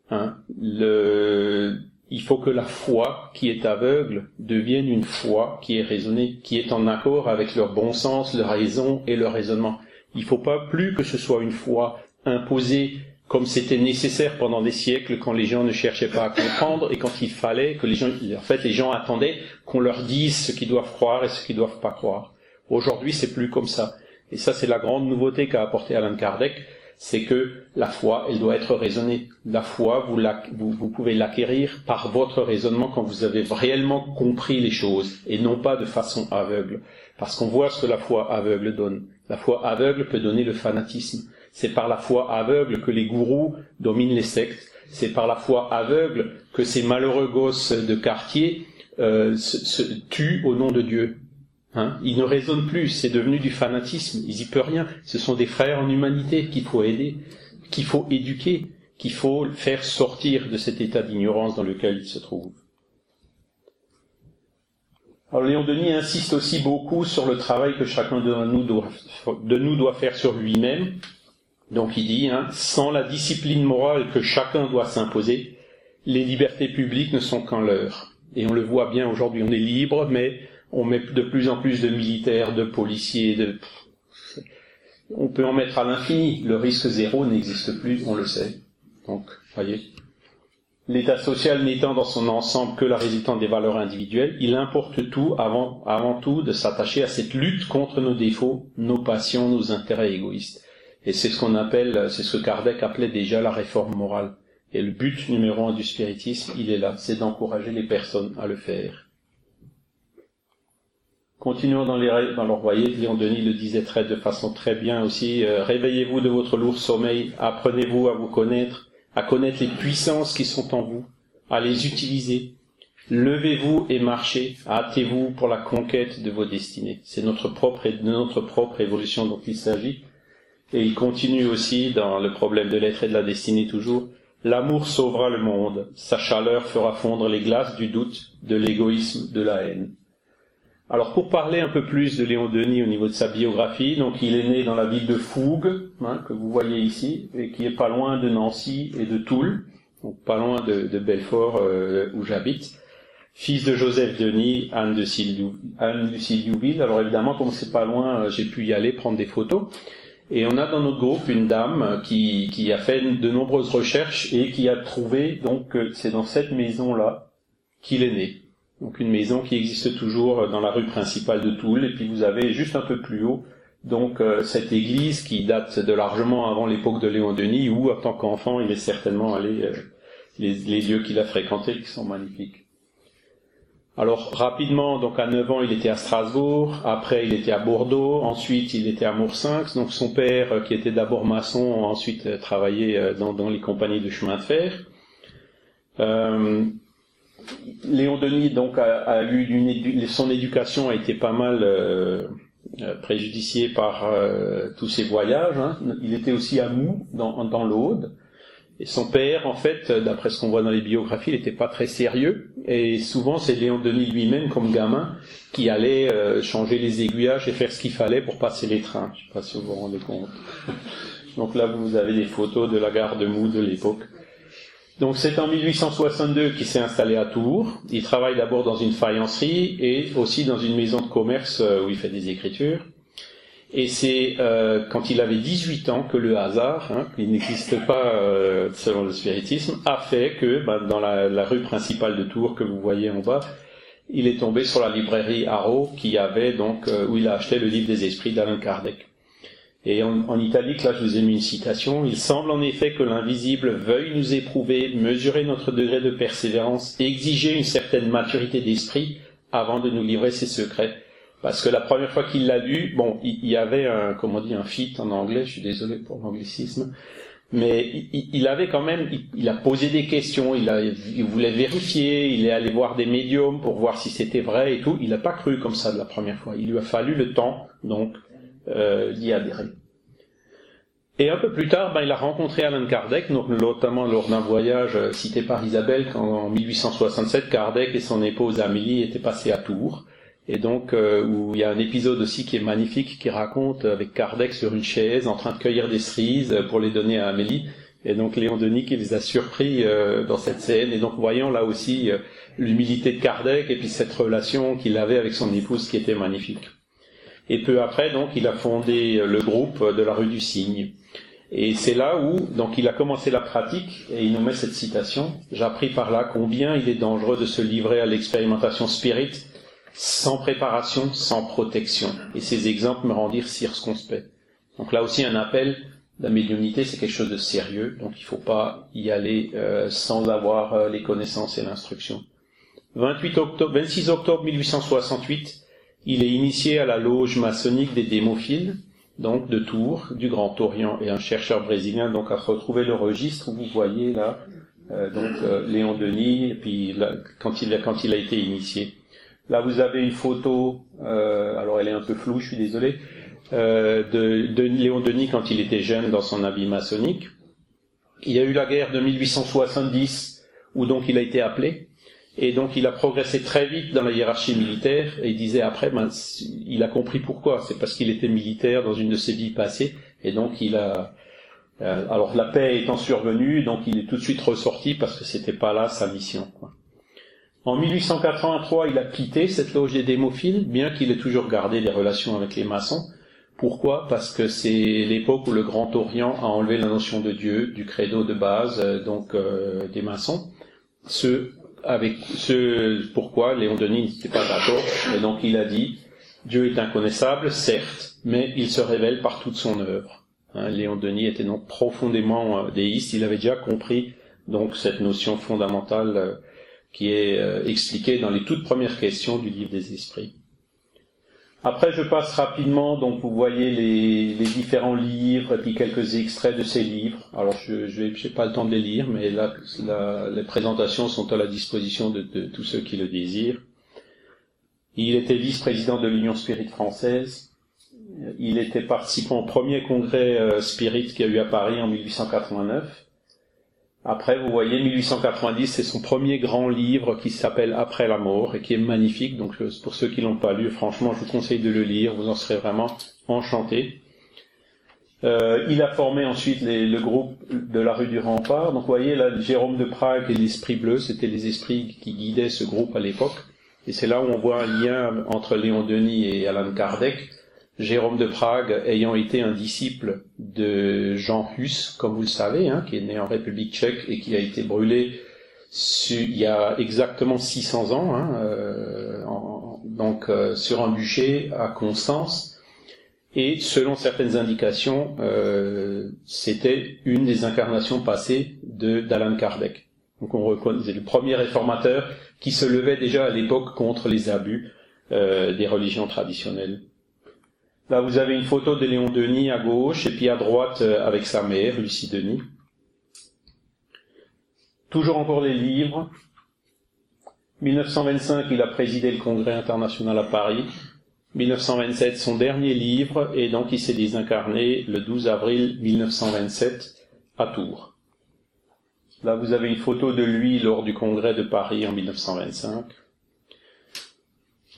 Hein le, il faut que la foi qui est aveugle devienne une foi qui est raisonnée, qui est en accord avec leur bon sens, leur raison et leur raisonnement. Il ne faut pas plus que ce soit une foi imposée comme c'était nécessaire pendant des siècles quand les gens ne cherchaient pas à comprendre et quand il fallait que les gens, en fait, les gens attendaient qu'on leur dise ce qu'ils doivent croire et ce qu'ils doivent pas croire. Aujourd'hui, c'est plus comme ça. Et ça, c'est la grande nouveauté qu'a apporté Alan Kardec, c'est que la foi, elle doit être raisonnée. La foi, vous, vous, vous pouvez l'acquérir par votre raisonnement quand vous avez réellement compris les choses et non pas de façon aveugle. Parce qu'on voit ce que la foi aveugle donne. La foi aveugle peut donner le fanatisme. C'est par la foi aveugle que les gourous dominent les sectes. C'est par la foi aveugle que ces malheureux gosses de quartier euh, se, tuent au nom de Dieu. Hein? Ils ne raisonnent plus, c'est devenu du fanatisme, ils y peuvent rien. Ce sont des frères en humanité qu'il faut aider, qu'il faut éduquer, qu'il faut faire sortir de cet état d'ignorance dans lequel ils se trouvent. Alors Léon Denis insiste aussi beaucoup sur le travail que chacun de nous doit faire sur lui-même, donc il dit, hein, sans la discipline morale que chacun doit s'imposer, les libertés publiques ne sont qu'en leur. Et on le voit bien aujourd'hui, on est libre, mais on met de plus en plus de militaires, de policiers, de... On peut en mettre à l'infini. Le risque zéro n'existe plus, on le sait. Donc, voyez. L'état social n'étant dans son ensemble que la résultante des valeurs individuelles, il importe tout, avant, avant tout, de s'attacher à cette lutte contre nos défauts, nos passions, nos intérêts égoïstes. Et c'est ce qu'on appelle, c'est ce que Kardec appelait déjà la réforme morale. Et le but numéro un du spiritisme, il est là, c'est d'encourager les personnes à le faire. Continuons dans les dans leur voyez, Léon Denis le disait très de façon très bien aussi. Euh, réveillez-vous de votre lourd sommeil, apprenez-vous à vous connaître, à connaître les puissances qui sont en vous, à les utiliser. Levez-vous et marchez, hâtez-vous pour la conquête de vos destinées. C'est notre propre de notre propre évolution dont il s'agit. Et il continue aussi dans le problème de l'être et de la destinée toujours. L'amour sauvera le monde, sa chaleur fera fondre les glaces du doute, de l'égoïsme, de la haine. Alors pour parler un peu plus de Léon Denis au niveau de sa biographie, donc il est né dans la ville de Fougue, hein, que vous voyez ici, et qui est pas loin de Nancy et de Toul, donc pas loin de, Belfort euh, où j'habite. Fils de Joseph Denis, Anne de Sylviouville. Alors évidemment, comme c'est pas loin, euh, j'ai pu y aller prendre des photos. Et on a dans notre groupe une dame qui, a fait de nombreuses recherches et qui a trouvé donc que c'est dans cette maison-là qu'il est né. Donc une maison qui existe toujours dans la rue principale de Toul. Et puis vous avez juste un peu plus haut donc euh, cette église qui date de largement avant l'époque de Léon Denis où en tant qu'enfant il est certainement allé euh, les lieux qu'il a fréquentés qui sont magnifiques. Alors rapidement, donc à 9 ans, il était à Strasbourg, après il était à Bordeaux, ensuite il était à Moursinx, donc son père, euh, qui était d'abord maçon, ensuite euh, travaillé euh, dans, les compagnies de chemin de fer. Léon Denis donc a, eu son éducation a été pas mal préjudiciée par tous ses voyages. Hein. Il était aussi à Mou dans, dans l'Aude. Son père, en fait, d'après ce qu'on voit dans les biographies, il n'était pas très sérieux. Et souvent, c'est Léon Denis lui-même, comme gamin, qui allait euh, changer les aiguillages et faire ce qu'il fallait pour passer les trains. Je ne sais pas si vous vous rendez compte. Donc là, vous avez des photos de la gare de Mou de l'époque. Donc c'est en 1862 qu'il s'est installé à Tours. Il travaille d'abord dans une faïencerie et aussi dans une maison de commerce euh, où il fait des écritures. Et c'est euh, quand il avait 18 ans que le hasard, hein, qui n'existe pas euh, selon le spiritisme, a fait que bah, dans la, rue principale de Tours que vous voyez en bas, il est tombé sur la librairie Haro qui avait donc euh, où il a acheté le livre des esprits d'Alain Kardec. Et en, en, italique, là, je vous ai mis une citation. Il semble en effet que l'invisible veuille nous éprouver, mesurer notre degré de persévérance, exiger une certaine maturité d'esprit avant de nous livrer ses secrets. Parce que la première fois qu'il l'a lu, bon, il, y avait un, comment dit, un fit en anglais, je suis désolé pour l'anglicisme, mais il, il, avait quand même, il, a posé des questions, il, a, il voulait vérifier, il est allé voir des médiums pour voir si c'était vrai et tout. Il n'a pas cru comme ça de la première fois. Il lui a fallu le temps, donc, euh, d'y adhérer. Et un peu plus tard, ben, il a rencontré Alan Kardec, notamment lors d'un voyage euh, cité par Isabelle, quand en 1867, Kardec et son épouse Amélie étaient passés à Tours. Et donc, euh, où il y a un épisode aussi qui est magnifique, qui raconte avec Kardec sur une chaise, en train de cueillir des cerises pour les donner à Amélie. Et donc Léon Denis qui les a surpris euh, dans cette scène. Et donc voyant là aussi l'humilité de Kardec et puis cette relation qu'il avait avec son épouse qui était magnifique. Et peu après, donc, il a fondé le groupe de la rue du Cygne. Et c'est là où, donc, il a commencé la pratique, et il nous met cette citation, j'ai appris par là combien il est dangereux de se livrer à l'expérimentation spirit sans préparation, sans protection. Et ces exemples me rendirent circonspect. Donc là aussi un appel, la médiumnité c'est quelque chose de sérieux, donc il ne faut pas y aller euh, sans avoir euh, les connaissances et l'instruction. 28 octobre, 26 octobre 1868, il est initié à la loge maçonnique des démophiles, donc de Tours, du Grand Orient, et un chercheur brésilien donc a retrouvé le registre où vous voyez là, euh, donc Léon Denis, puis quand il a été initié. Là vous avez une photo, euh, alors elle est un peu floue, je suis désolé, de, de Léon Denis quand il était jeune dans son habit maçonnique. Il y a eu la guerre de 1870 où donc il a été appelé. Et donc il a progressé très vite dans la hiérarchie militaire et il disait après, ben, il a compris pourquoi. C'est parce qu'il était militaire dans une de ses vies passées et donc il a. Euh, alors la paix étant survenue, donc il est tout de suite ressorti parce que c'était pas là sa mission. En 1883, il a quitté cette loge des démophiles, bien qu'il ait toujours gardé des relations avec les maçons. Pourquoi? Parce que c'est l'époque où le Grand Orient a enlevé la notion de Dieu du credo de base, euh, donc euh, des maçons. Ce avec ce pourquoi Léon Denis n'était pas d'accord, et donc il a dit Dieu est inconnaissable, certes, mais il se révèle par toute son œuvre. Hein, Léon Denis était donc profondément euh, déiste, il avait déjà compris donc cette notion fondamentale qui est euh, expliquée dans les toutes premières questions du livre des esprits. Après, je passe rapidement, donc vous voyez les, les, différents livres et puis quelques extraits de ces livres. Alors, je n'ai pas le temps de les lire, mais là, les présentations sont à la disposition de, de, tous ceux qui le désirent. Il était vice-président de l'Union Spirit française. Il était participant au premier congrès euh, Spirit qui a eu à Paris en 1889. Après, vous voyez, 1890, c'est son premier grand livre qui s'appelle Après la mort et qui est magnifique. Donc, pour ceux qui l'ont pas lu, franchement, je vous conseille de le lire. Vous en serez vraiment enchanté. Euh, il a formé ensuite le groupe de la rue du Rempart. Donc, vous voyez, là, Jérôme de Prague et l'Esprit Bleu, c'était les esprits qui guidaient ce groupe à l'époque. Et c'est là où on voit un lien entre Léon Denis et Alan Kardec Jérôme de Prague ayant été un disciple de Jean Hus, comme vous le savez, hein, qui est né en République tchèque et qui a été brûlé il y a exactement 600 ans, hein, euh, donc euh, sur un bûcher à Constance. Et selon certaines indications, euh, c'était une des incarnations passées de d'Alan Kardec. Donc on reconnaît le premier réformateur qui se levait déjà à l'époque contre les abus des religions traditionnelles. Là, vous avez une photo de Léon Denis à gauche et puis à droite euh, avec sa mère, Lucie Denis. Toujours encore les livres. 1925, il a présidé le Congrès international à Paris. 1927, son dernier livre, et donc il s'est désincarné le 12 avril 1927 à Tours. Là, vous avez une photo de lui lors du Congrès de Paris en 1925.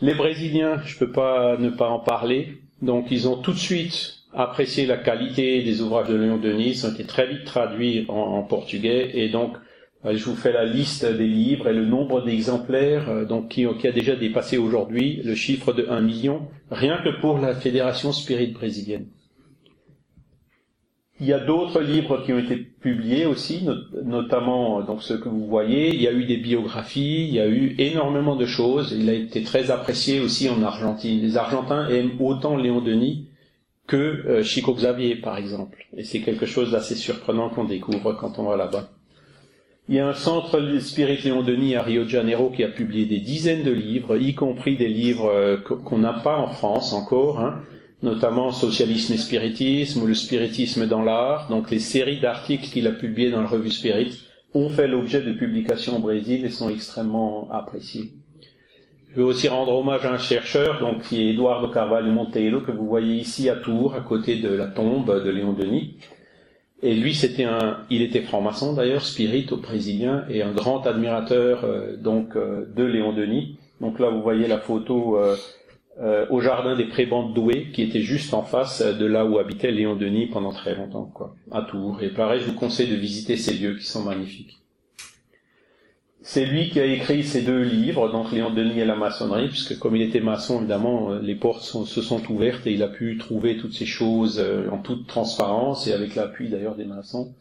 Les Brésiliens, je ne peux pas ne pas en parler. Donc ils ont tout de suite apprécié la qualité des ouvrages de Léon Denis, ils ont été très vite traduits en, portugais, et donc Je vous fais la liste des livres et le nombre d'exemplaires euh, donc qui, qui, a déjà dépassé aujourd'hui le chiffre de 1 million, rien que pour la Fédération Spirit brésilienne. Il y a d'autres livres qui ont été publiés aussi, notamment donc ceux que vous voyez. Il y a eu des biographies, il y a eu énormément de choses. Il a été très apprécié aussi en Argentine. Les Argentins aiment autant Léon Denis que euh, Chico Xavier, par exemple. Et c'est quelque chose d'assez surprenant qu'on découvre quand on va là-bas. Il y a un centre Spirit Léon Denis à Rio de Janeiro qui a publié des dizaines de livres, y compris des livres euh, qu'on n'a pas en France encore. Hein notamment Socialisme et Spiritisme ou le Spiritisme dans l'art. Donc les séries d'articles qu'il a publiés dans la revue Spirit ont fait l'objet de publications au Brésil et sont extrêmement appréciés. Je veux aussi rendre hommage à un chercheur, donc qui est Eduardo Carvalho Monteiro, que vous voyez ici à Tours, à côté de la tombe de Léon Denis. Et lui, c'était un, il était franc-maçon d'ailleurs, spirit au brésilien, et un grand admirateur euh, donc euh, de Léon Denis. Donc là, vous voyez la photo euh, euh, au jardin des prébendes douées, qui était juste en face de là où habitait Léon Denis pendant très longtemps, quoi, à Tours. Et pareil, je vous conseille de visiter ces lieux qui sont magnifiques. C'est lui qui a écrit ces deux livres, donc Léon Denis et la maçonnerie, puisque comme il était maçon, évidemment, euh, les portes se sont ouvertes et il a pu trouver toutes ces choses euh, en toute transparence et avec l'appui d'ailleurs des maçons.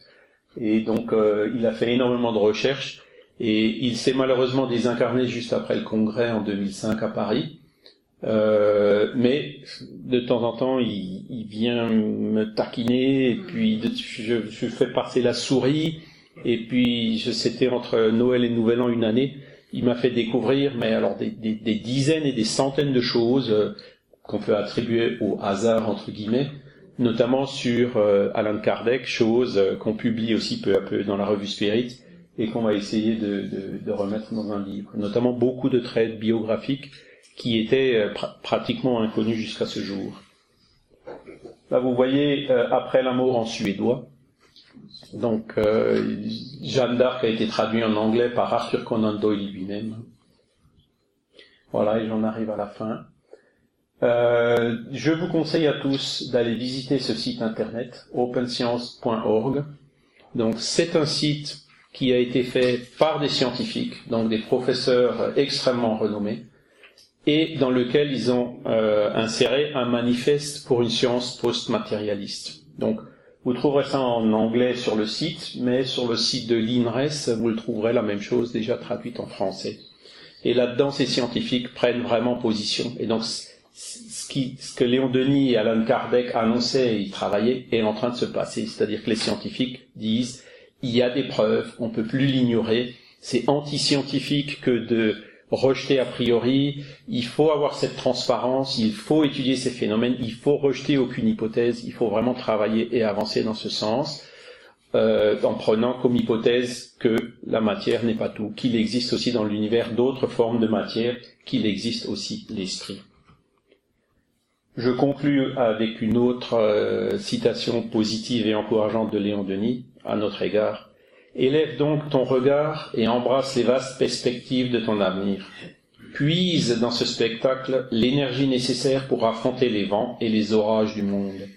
Et donc, il a fait énormément de recherches et il s'est malheureusement désincarné juste après le congrès en 2005 à Paris. Euh, mais de temps en temps, il, il vient me taquiner, et puis je, je, fais passer la souris, et puis c'était entre Noël et Nouvel An une année, il m'a fait découvrir, mais alors des, des, des, dizaines et des centaines de choses euh, qu'on peut attribuer au hasard entre guillemets, notamment sur euh, Alan Kardec, choses euh, qu'on publie aussi peu à peu dans la revue Spirit et qu'on va essayer de, de, de remettre dans un livre, notamment beaucoup de traits biographiques qui était euh, pratiquement inconnu jusqu'à ce jour. Là, vous voyez euh, après l'amour en suédois. Donc, euh, Jeanne d'Arc a été traduit en anglais par Arthur Conan Doyle lui-même. Voilà, et j'en arrive à la fin. je vous conseille à tous d'aller visiter ce site internet, openscience.org. Donc, c'est un site qui a été fait par des scientifiques, donc des professeurs extrêmement renommés, et dans lequel ils ont euh, inséré un manifeste pour une science post-matérialiste. Donc, vous trouverez ça en anglais sur le site, mais sur le site de l'INRES, vous le trouverez la même chose déjà traduite en français. Et là-dedans, ces scientifiques prennent vraiment position. Et donc, ce, qui, ce que Léon Denis et Alan Kardec annonçaient et travaillaient est en train de se passer. C'est-à-dire que les scientifiques disent, il y a des preuves, on peut plus l'ignorer, c'est anti-scientifique que de rejeter a priori, il faut avoir cette transparence, il faut étudier ces phénomènes, il faut rejeter aucune hypothèse, il faut vraiment travailler et avancer dans ce sens, euh, en prenant comme hypothèse que la matière n'est pas tout, qu'il existe aussi dans l'univers d'autres formes de matière, qu'il existe aussi l'esprit. Je conclus avec une autre euh, citation positive et encourageante de Léon Denis à notre égard. Élève donc ton regard et embrasse les vastes perspectives de ton avenir. Puise dans ce spectacle l'énergie nécessaire pour affronter les vents et les orages du monde.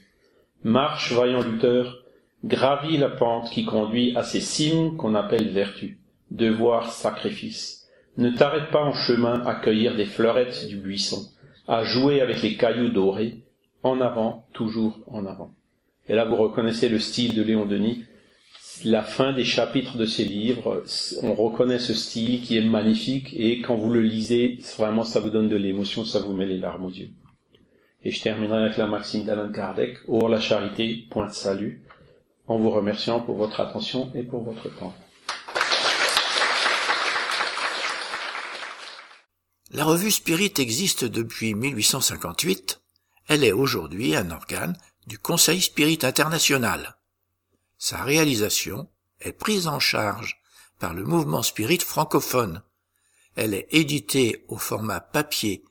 Marche, vaillant lutteur, gravis la pente qui conduit à ces cimes qu'on appelle vertu, devoir, sacrifice. Ne t'arrête pas en chemin à cueillir des fleurettes du buisson, à jouer avec les cailloux dorés, en avant, toujours en avant. Et là, vous reconnaissez le style de Léon Denis, la fin des chapitres de ces livres, on reconnaît ce style qui est magnifique et quand vous le lisez, vraiment ça vous donne de l'émotion, ça vous met les larmes aux yeux. Et je terminerai avec la maxime d'Alan Kardec, Or la charité, point de salut, en vous remerciant pour votre attention et pour votre temps. La revue Spirit existe depuis 1858. Elle est aujourd'hui un organe du Conseil Spirit International. Sa réalisation est prise en charge par le mouvement spirit francophone. Elle est éditée au format papier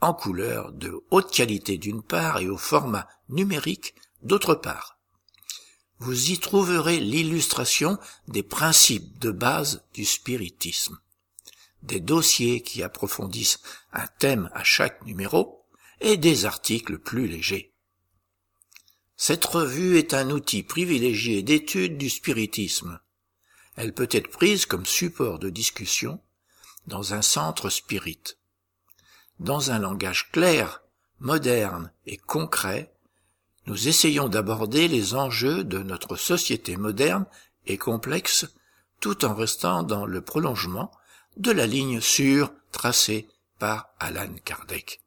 en couleur de haute qualité d'une part et au format numérique d'autre part. Vous y trouverez l'illustration des principes de base du spiritisme, des dossiers qui approfondissent un thème à chaque numéro et des articles plus légers. Cette revue est un outil privilégié d'étude du spiritisme. Elle peut être prise comme support de discussion dans un centre spirit. Dans un langage clair, moderne et concret, nous essayons d'aborder les enjeux de notre société moderne et complexe tout en restant dans le prolongement de la ligne sûre tracée par Alan Kardec.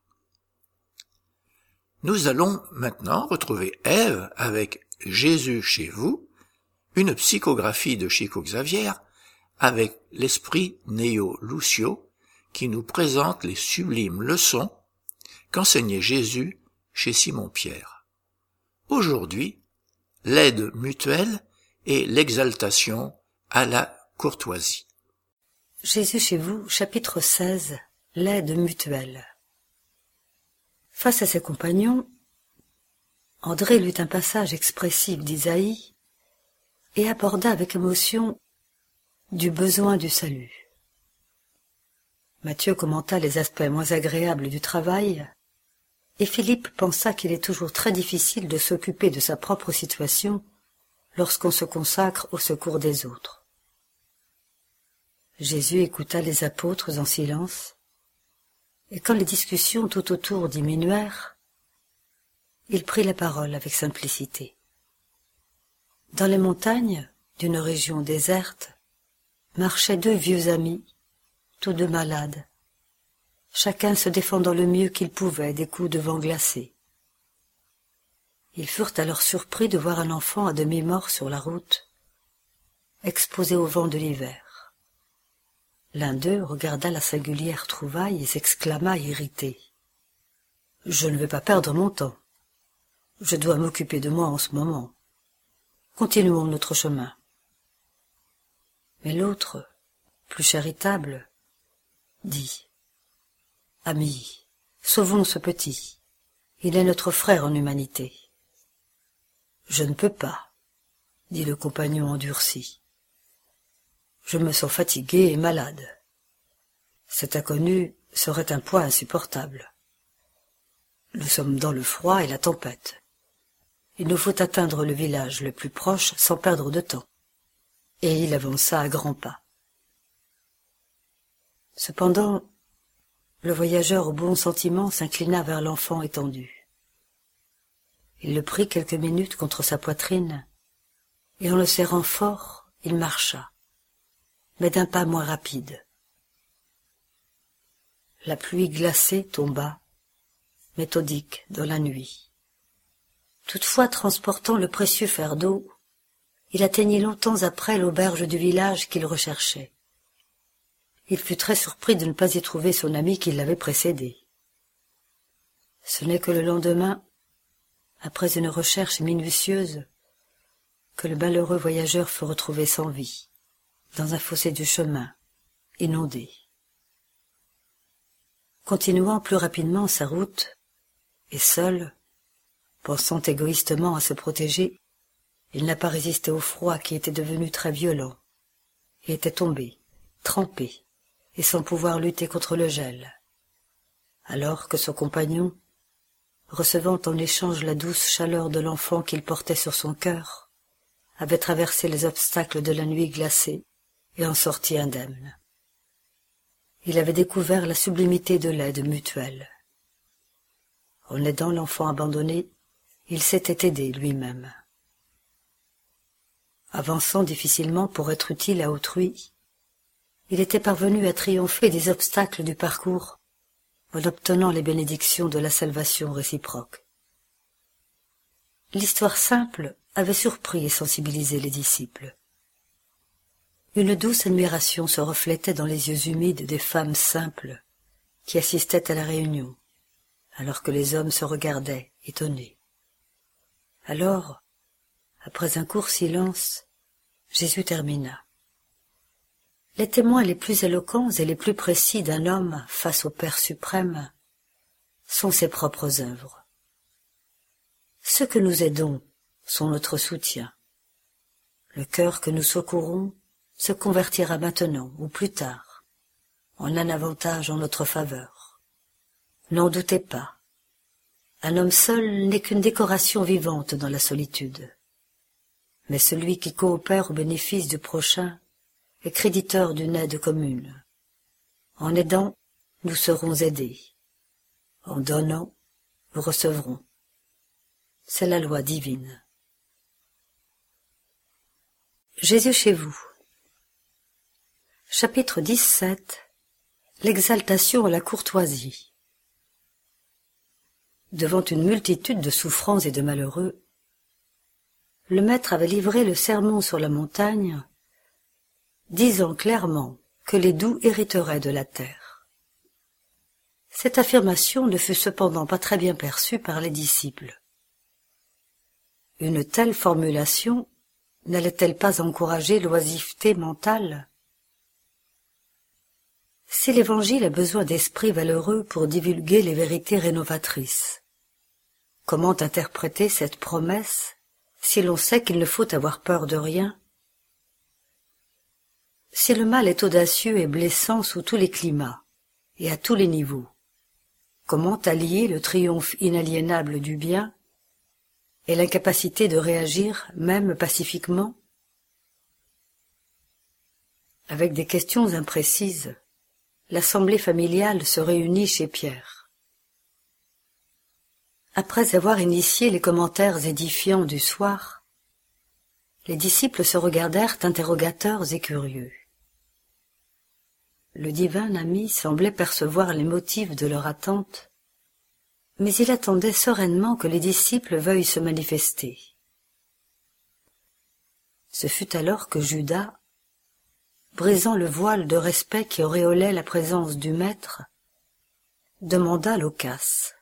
Nous allons maintenant retrouver Ève avec Jésus chez vous, une psychographie de Chico Xavier avec l'esprit Neo Lucio qui nous présente les sublimes leçons qu'enseignait Jésus chez Simon-Pierre. Aujourd'hui, l'aide mutuelle et l'exaltation à la courtoisie. Jésus chez vous, chapitre 16, l'aide mutuelle. Face à ses compagnons, André lut un passage expressif d'Isaïe et aborda avec émotion du besoin du salut. Matthieu commenta les aspects moins agréables du travail, et Philippe pensa qu'il est toujours très difficile de s'occuper de sa propre situation lorsqu'on se consacre au secours des autres. Jésus écouta les apôtres en silence, et quand les discussions tout autour diminuèrent, il prit la parole avec simplicité. Dans les montagnes d'une région déserte marchaient deux vieux amis, tous deux malades, chacun se défendant le mieux qu'il pouvait des coups de vent glacé. Ils furent alors surpris de voir un enfant à demi-mort sur la route, exposé au vent de l'hiver. L'un d'eux regarda la singulière trouvaille et s'exclama irrité. Je ne vais pas perdre mon temps. Je dois m'occuper de moi en ce moment. Continuons notre chemin. Mais l'autre, plus charitable, dit Ami, sauvons ce petit. Il est notre frère en humanité. Je ne peux pas, dit le compagnon endurci. Je me sens fatigué et malade. Cet inconnu serait un poids insupportable. Nous sommes dans le froid et la tempête. Il nous faut atteindre le village le plus proche sans perdre de temps. Et il avança à grands pas. Cependant, le voyageur au bon sentiment s'inclina vers l'enfant étendu. Il le prit quelques minutes contre sa poitrine, et en le serrant fort, il marcha mais d'un pas moins rapide. La pluie glacée tomba, méthodique, dans la nuit. Toutefois, transportant le précieux fardeau, il atteignit longtemps après l'auberge du village qu'il recherchait. Il fut très surpris de ne pas y trouver son ami qui l'avait précédé. Ce n'est que le lendemain, après une recherche minutieuse, que le malheureux voyageur fut retrouvé sans vie dans un fossé du chemin, inondé. Continuant plus rapidement sa route, et seul, pensant égoïstement à se protéger, il n'a pas résisté au froid qui était devenu très violent, et était tombé, trempé, et sans pouvoir lutter contre le gel. Alors que son compagnon, recevant en échange la douce chaleur de l'enfant qu'il portait sur son cœur, avait traversé les obstacles de la nuit glacée et en sortit indemne. Il avait découvert la sublimité de l'aide mutuelle. En aidant l'enfant abandonné, il s'était aidé lui-même. Avançant difficilement pour être utile à autrui, il était parvenu à triompher des obstacles du parcours en obtenant les bénédictions de la salvation réciproque. L'histoire simple avait surpris et sensibilisé les disciples. Une douce admiration se reflétait dans les yeux humides des femmes simples qui assistaient à la réunion, alors que les hommes se regardaient, étonnés. Alors, après un court silence, Jésus termina. Les témoins les plus éloquents et les plus précis d'un homme face au Père suprême sont ses propres œuvres. Ceux que nous aidons sont notre soutien. Le cœur que nous secourons se convertira maintenant ou plus tard en un avantage en notre faveur. N'en doutez pas. Un homme seul n'est qu'une décoration vivante dans la solitude. Mais celui qui coopère au bénéfice du prochain est créditeur d'une aide commune. En aidant, nous serons aidés. En donnant, nous recevrons. C'est la loi divine. Jésus chez vous. Chapitre 17 L'exaltation à la courtoisie. Devant une multitude de souffrants et de malheureux, le maître avait livré le sermon sur la montagne, disant clairement que les doux hériteraient de la terre. Cette affirmation ne fut cependant pas très bien perçue par les disciples. Une telle formulation n'allait-elle pas encourager l'oisiveté mentale Si l'Évangile a besoin d'esprits valeureux pour divulguer les vérités rénovatrices, comment interpréter cette promesse si l'on sait qu'il ne faut avoir peur de rien? Si le mal est audacieux et blessant sous tous les climats et à tous les niveaux, comment allier le triomphe inaliénable du bien et l'incapacité de réagir même pacifiquement? Avec des questions imprécises, l'assemblée familiale se réunit chez Pierre. Après avoir initié les commentaires édifiants du soir, les disciples se regardèrent interrogateurs et curieux. Le divin ami semblait percevoir les motifs de leur attente mais il attendait sereinement que les disciples veuillent se manifester. Ce fut alors que Judas, brisant le voile de respect qui auréolait la présence du maître, demanda l'ocasse.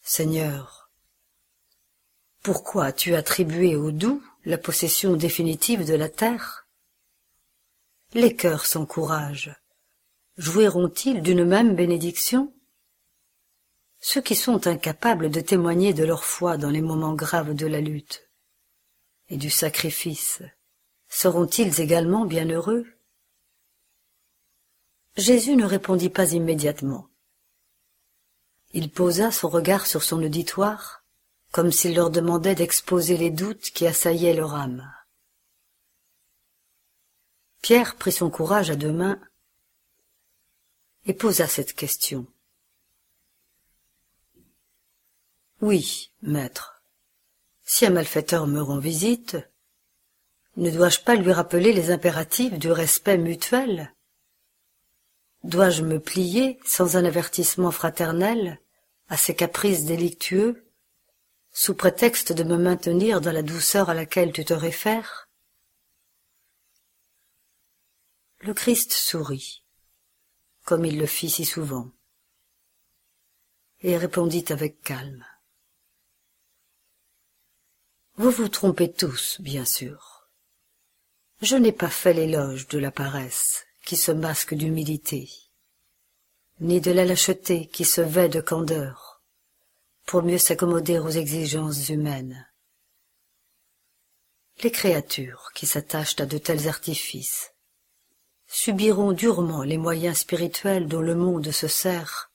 Seigneur, pourquoi as-tu attribué aux doux la possession définitive de la terre? Les cœurs sans courage jouiront-ils d'une même bénédiction? Ceux qui sont incapables de témoigner de leur foi dans les moments graves de la lutte et du sacrifice seront-ils également bienheureux Jésus ne répondit pas immédiatement. Il posa son regard sur son auditoire, comme s'il leur demandait d'exposer les doutes qui assaillaient leur âme. Pierre prit son courage à deux mains et posa cette question. Oui, maître. Si un malfaiteur me rend visite, ne dois-je pas lui rappeler les impératifs du respect mutuel? Dois-je me plier, sans un avertissement fraternel, à ses caprices délictueux, sous prétexte de me maintenir dans la douceur à laquelle tu te réfères? Le Christ sourit, comme il le fit si souvent, et répondit avec calme. Vous vous trompez tous, bien sûr. Je n'ai pas fait l'éloge de la paresse qui se masque d'humilité, ni de la lâcheté qui se vêt de candeur, pour mieux s'accommoder aux exigences humaines. Les créatures qui s'attachent à de tels artifices subiront durement les moyens spirituels dont le monde se sert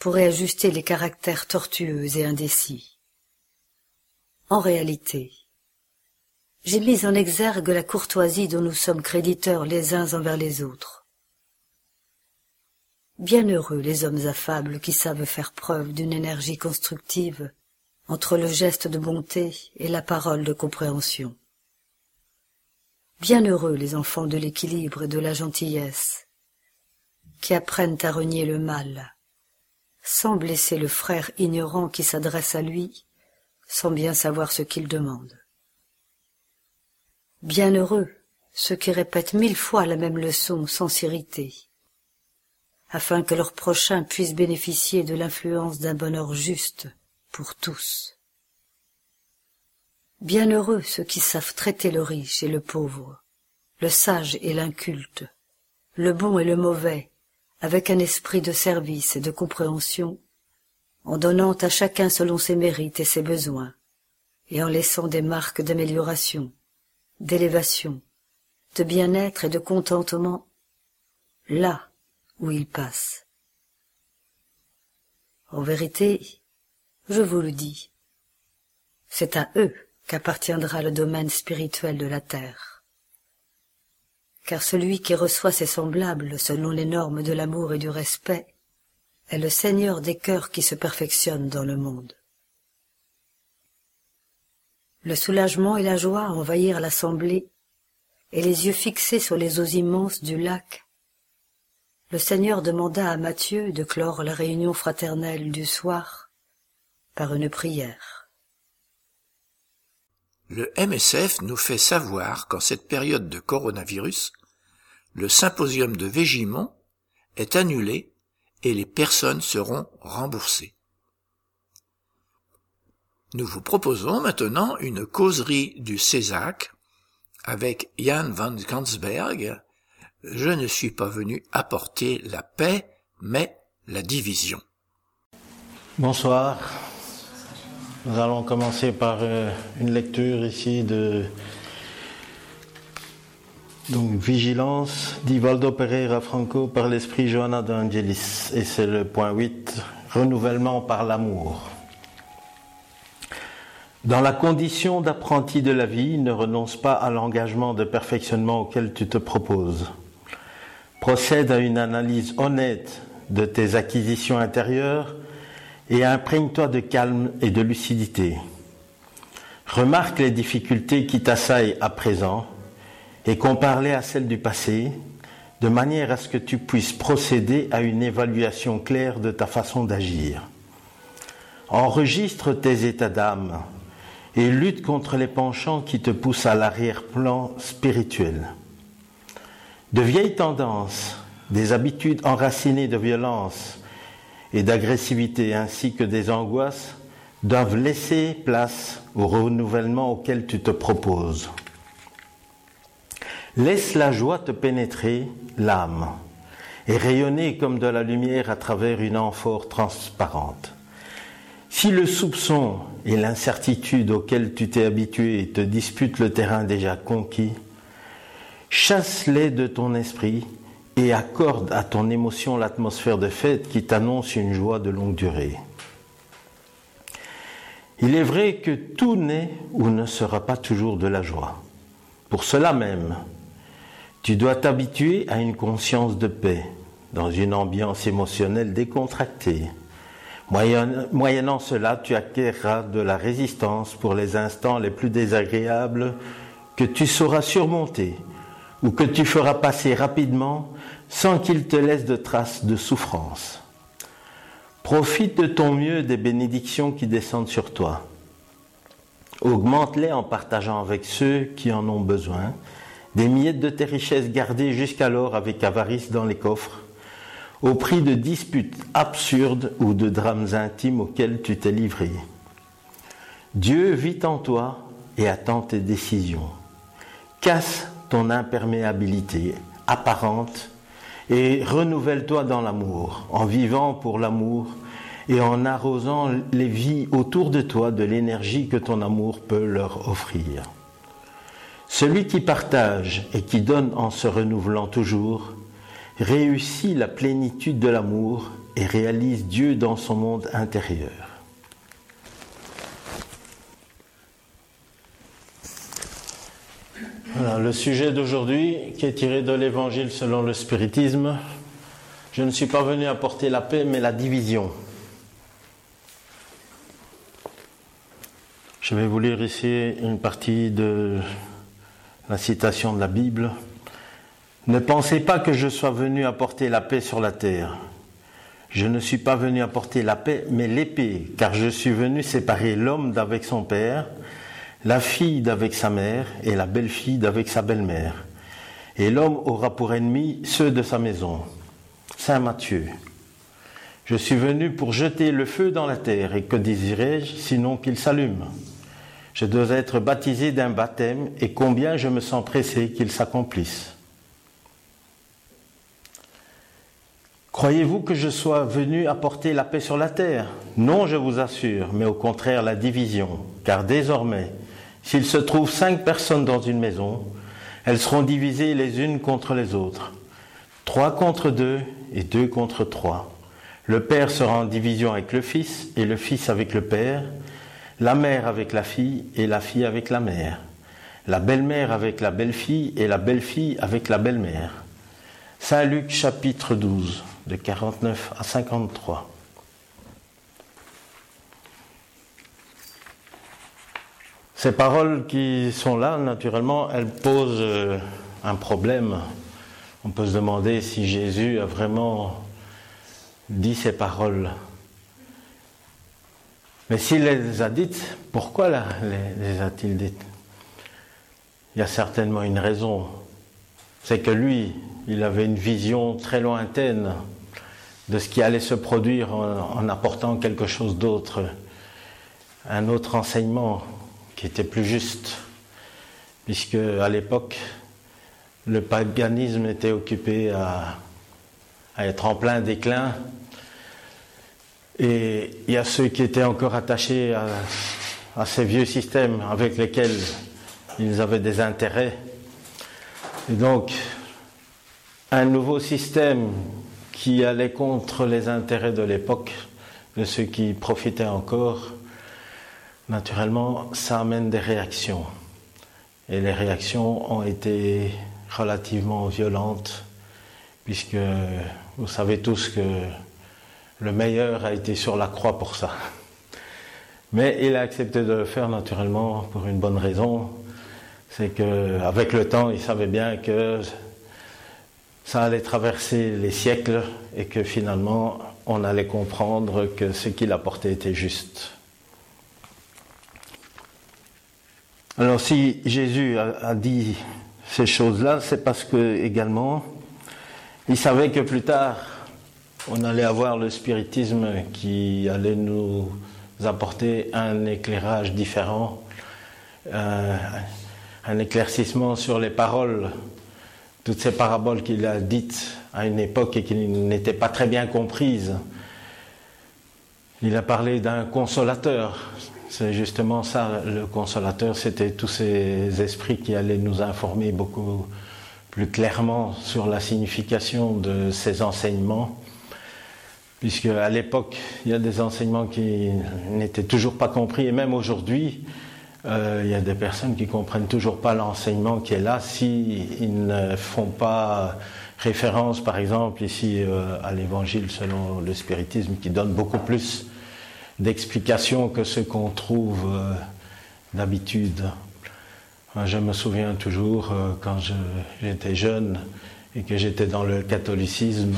pour réajuster les caractères tortueux et indécis. En réalité, j'ai mis en exergue la courtoisie dont nous sommes créditeurs les uns envers les autres. Bienheureux les hommes affables qui savent faire preuve d'une énergie constructive entre le geste de bonté et la parole de compréhension. Bienheureux les enfants de l'équilibre et de la gentillesse, qui apprennent à renier le mal, sans blesser le frère ignorant qui s'adresse à lui sans bien savoir ce qu'ils demandent. Bienheureux ceux qui répètent mille fois la même leçon sans s'irriter, afin que leur prochain puisse bénéficier de l'influence d'un bonheur juste pour tous. Bienheureux ceux qui savent traiter le riche et le pauvre, le sage et l'inculte, le bon et le mauvais, avec un esprit de service et de compréhension, en donnant à chacun selon ses mérites et ses besoins, et en laissant des marques d'amélioration, d'élévation, de bien-être et de contentement là où il passe. En vérité, je vous le dis, c'est à eux qu'appartiendra le domaine spirituel de la terre, car celui qui reçoit ses semblables selon les normes de l'amour et du respect est le Seigneur des cœurs qui se perfectionnent dans le monde. Le soulagement et la joie envahirent l'assemblée, et les yeux fixés sur les eaux immenses du lac, le Seigneur demanda à Matthieu de clore la réunion fraternelle du soir par une prière. Le MSF nous fait savoir qu'en cette période de coronavirus, le symposium de Végimont est annulé et les personnes seront remboursées. Nous vous proposons maintenant une causerie du Césac avec Jan van Gansberg. Je ne suis pas venu apporter la paix, mais la division. Bonsoir. Nous allons commencer par euh, une lecture ici de donc Vigilance d'Ivaldo Pereira Franco par l'esprit Johanna d'Angelis et c'est le point 8 Renouvellement par l'amour. Dans la condition d'apprenti de la vie, ne renonce pas à l'engagement de perfectionnement auquel tu te proposes. Procède à une analyse honnête de tes acquisitions intérieures et imprègne-toi de calme et de lucidité. Remarque les difficultés qui t'assaillent à présent et compare-les à celles du passé, de manière à ce que tu puisses procéder à une évaluation claire de ta façon d'agir. Enregistre tes états d'âme et lutte contre les penchants qui te poussent à l'arrière-plan spirituel. De vieilles tendances, des habitudes enracinées de violence et d'agressivité ainsi que des angoisses doivent laisser place au renouvellement auquel tu te proposes. Laisse la joie te pénétrer l'âme et rayonner comme de la lumière à travers une amphore transparente. Si le soupçon et l'incertitude auxquels tu t'es habitué te disputent le terrain déjà conquis, chasse-les de ton esprit et accorde à ton émotion l'atmosphère de fête qui t'annonce une joie de longue durée. Il est vrai que tout n'est ou ne sera pas toujours de la joie. Pour cela même, tu dois t'habituer à une conscience de paix dans une ambiance émotionnelle décontractée Moyennant cela, tu acquerras de la résistance pour les instants les plus désagréables que tu sauras surmonter ou que tu feras passer rapidement sans qu'il te laisse de traces de souffrance. Profite de ton mieux des bénédictions qui descendent sur toi. Augmente-les en partageant avec ceux qui en ont besoin des miettes de tes richesses gardées jusqu'alors avec avarice dans les coffres au prix de disputes absurdes ou de drames intimes auxquels tu t'es livré. Dieu vit en toi et attend tes décisions. Casse ton imperméabilité apparente et renouvelle-toi dans l'amour, en vivant pour l'amour et en arrosant les vies autour de toi de l'énergie que ton amour peut leur offrir. Celui qui partage et qui donne en se renouvelant toujours réussit la plénitude de l'amour et réalise Dieu dans son monde intérieur. Voilà, le sujet d'aujourd'hui qui est tiré de l'Évangile selon le spiritisme, je ne suis pas venu apporter la paix mais la division. Je vais vous lire ici une partie de la citation de la Bible. Ne pensez pas que je sois venu apporter la paix sur la terre. Je ne suis pas venu apporter la paix, mais l'épée, car je suis venu séparer l'homme d'avec son père, la fille d'avec sa mère et la belle-fille d'avec sa belle-mère. Et l'homme aura pour ennemi ceux de sa maison. Saint Matthieu. Je suis venu pour jeter le feu dans la terre, et que désirais-je sinon qu'il s'allume? Je dois être baptisé d'un baptême, et combien je me sens pressé qu'il s'accomplisse. Croyez-vous que je sois venu apporter la paix sur la terre? Non, je vous assure, mais au contraire la division. Car désormais, s'il se trouve cinq personnes dans une maison, elles seront divisées les unes contre les autres. Trois contre deux et deux contre trois. Le père sera en division avec le fils et le fils avec le père, la mère avec la fille et la fille avec la mère. la belle-mère avec la belle-fille et la belle-fille avec la belle-mère. Saint Luc chapitre 12, de 49 à 53. Ces paroles qui sont là, naturellement, elles posent euh, un problème. On peut se demander si Jésus a vraiment dit ces paroles. Mais s'il les a dites, pourquoi les, les a-t-il dites? Il y a certainement une raison. C'est que lui, il avait une vision très lointaine de ce qui allait se produire en, apportant quelque chose d'autre, un autre enseignement qui était plus juste, puisque à l'époque, le paganisme était occupé à, être en plein déclin, et il y a ceux qui étaient encore attachés à ces vieux systèmes avec lesquels ils avaient des intérêts. Et donc, un nouveau système qui allait contre les intérêts de l'époque, de ceux qui profitaient encore, naturellement, ça amène des réactions. Et les réactions ont été relativement violentes, puisque vous savez tous que le meilleur a été sur la croix pour ça. Mais il a accepté de le faire naturellement pour une bonne raison, c'est qu'avec le temps, il savait bien que ça allait traverser les siècles et que finalement, on allait comprendre que ce qu'il apportait était juste. Alors si Jésus a, dit ces choses-là, c'est parce que également, il savait que plus tard, on allait avoir le spiritisme qui allait nous apporter un éclairage différent, euh, un éclaircissement sur les paroles, toutes ces paraboles qu'il a dites à une époque et qui n'étaient pas très bien comprises. Il a parlé d'un consolateur, c'est justement ça, le consolateur, c'était tous ces esprits qui allaient nous informer beaucoup plus clairement sur la signification de ces enseignements, puisque à l'époque, il y a des enseignements qui n'étaient toujours pas compris, et même aujourd'hui, euh, il y a des personnes qui comprennent toujours pas l'enseignement qui est là si ne font pas référence, par exemple, ici euh, à l'évangile selon le spiritisme, qui donne beaucoup plus d'explications que ce qu'on trouve euh, d'habitude. Je me souviens toujours quand j'étais jeune et que j'étais dans le catholicisme,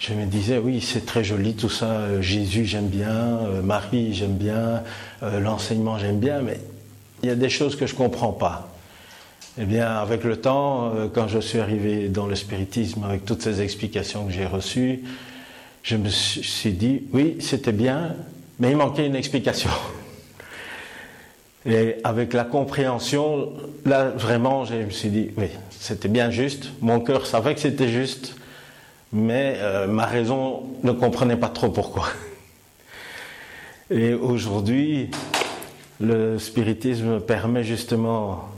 je me disais oui c'est très joli tout ça, Jésus j'aime bien, Marie j'aime bien, l'enseignement j'aime bien, mais il y a des choses que je ne comprends pas. Eh bien, avec le temps, quand je suis arrivé dans le spiritisme, avec toutes ces explications que j'ai reçues, je me suis dit, oui, c'était bien, mais il manquait une explication. Et avec la compréhension, là vraiment, je me suis dit, oui, c'était bien juste. Mon cœur savait que c'était juste, mais euh, ma raison ne comprenait pas trop pourquoi. Et aujourd'hui, le spiritisme permet justement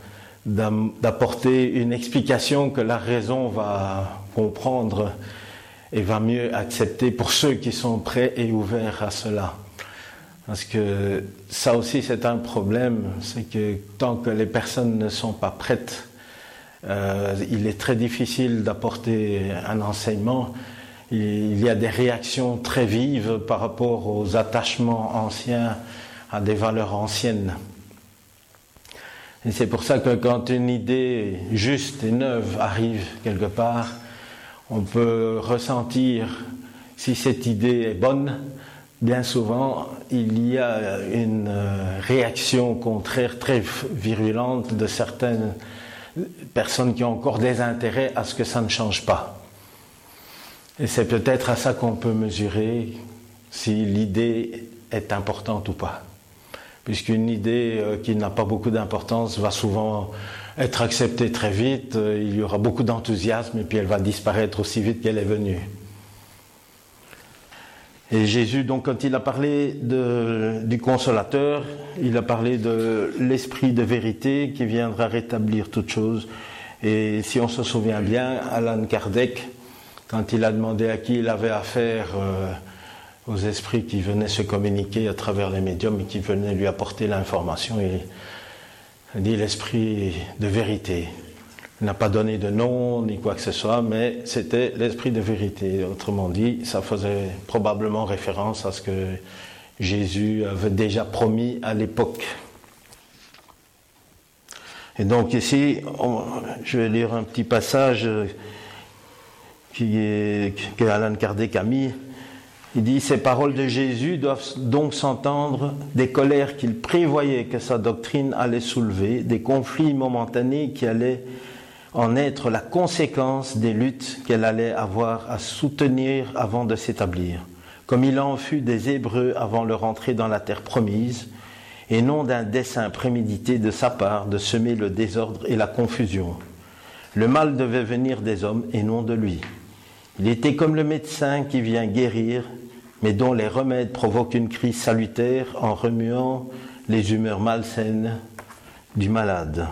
d'apporter une explication que la raison va comprendre et va mieux accepter pour ceux qui sont prêts et ouverts à cela. Parce que ça aussi c'est un problème, c'est que tant que les personnes ne sont pas prêtes, euh, il est très difficile d'apporter un enseignement. Il y a des réactions très vives par rapport aux attachements anciens à des valeurs anciennes. Et c'est pour ça que quand une idée juste et neuve arrive quelque part, on peut ressentir si cette idée est bonne, bien souvent, il y a une euh, réaction contraire très virulente de certaines personnes qui ont encore des intérêts à ce que ça ne change pas. Et c'est peut-être à ça qu'on peut mesurer si l'idée est importante ou pas. Puisqu'une idée euh, qui n'a pas beaucoup d'importance va souvent être acceptée très vite, euh, il y aura beaucoup d'enthousiasme et puis elle va disparaître aussi vite qu'elle est venue. Et Jésus, donc, quand il a parlé du consolateur, il a parlé de l'esprit de vérité qui viendra rétablir toute chose. Et si on se souvient bien, Alan Kardec, quand il a demandé à qui il avait affaire euh, aux esprits qui venaient se communiquer à travers les médiums et qui venaient lui apporter l'information, Il dit l'esprit de vérité. Il n'a pas donné de nom ni quoi que ce soit, mais c'était l'esprit de vérité. Autrement dit, ça faisait probablement référence à ce que Jésus avait déjà promis à l'époque. Et donc ici, je vais lire un petit passage qui que Kardec a mis. Il dit Ces paroles de Jésus doivent donc s'entendre des colères qu'il prévoyait que sa doctrine allait soulever, des conflits momentanés qui allaient en être la conséquence des luttes qu'elle allait avoir à soutenir avant de s'établir, comme il en fut des Hébreux avant leur entrée dans la terre promise, et non d'un dessein prémédité de sa part de semer le désordre et la confusion. Le mal devait venir des hommes et non de lui. Il était comme le médecin qui vient guérir, mais dont les remèdes provoquent une crise salutaire en remuant les humeurs malsaines du malade.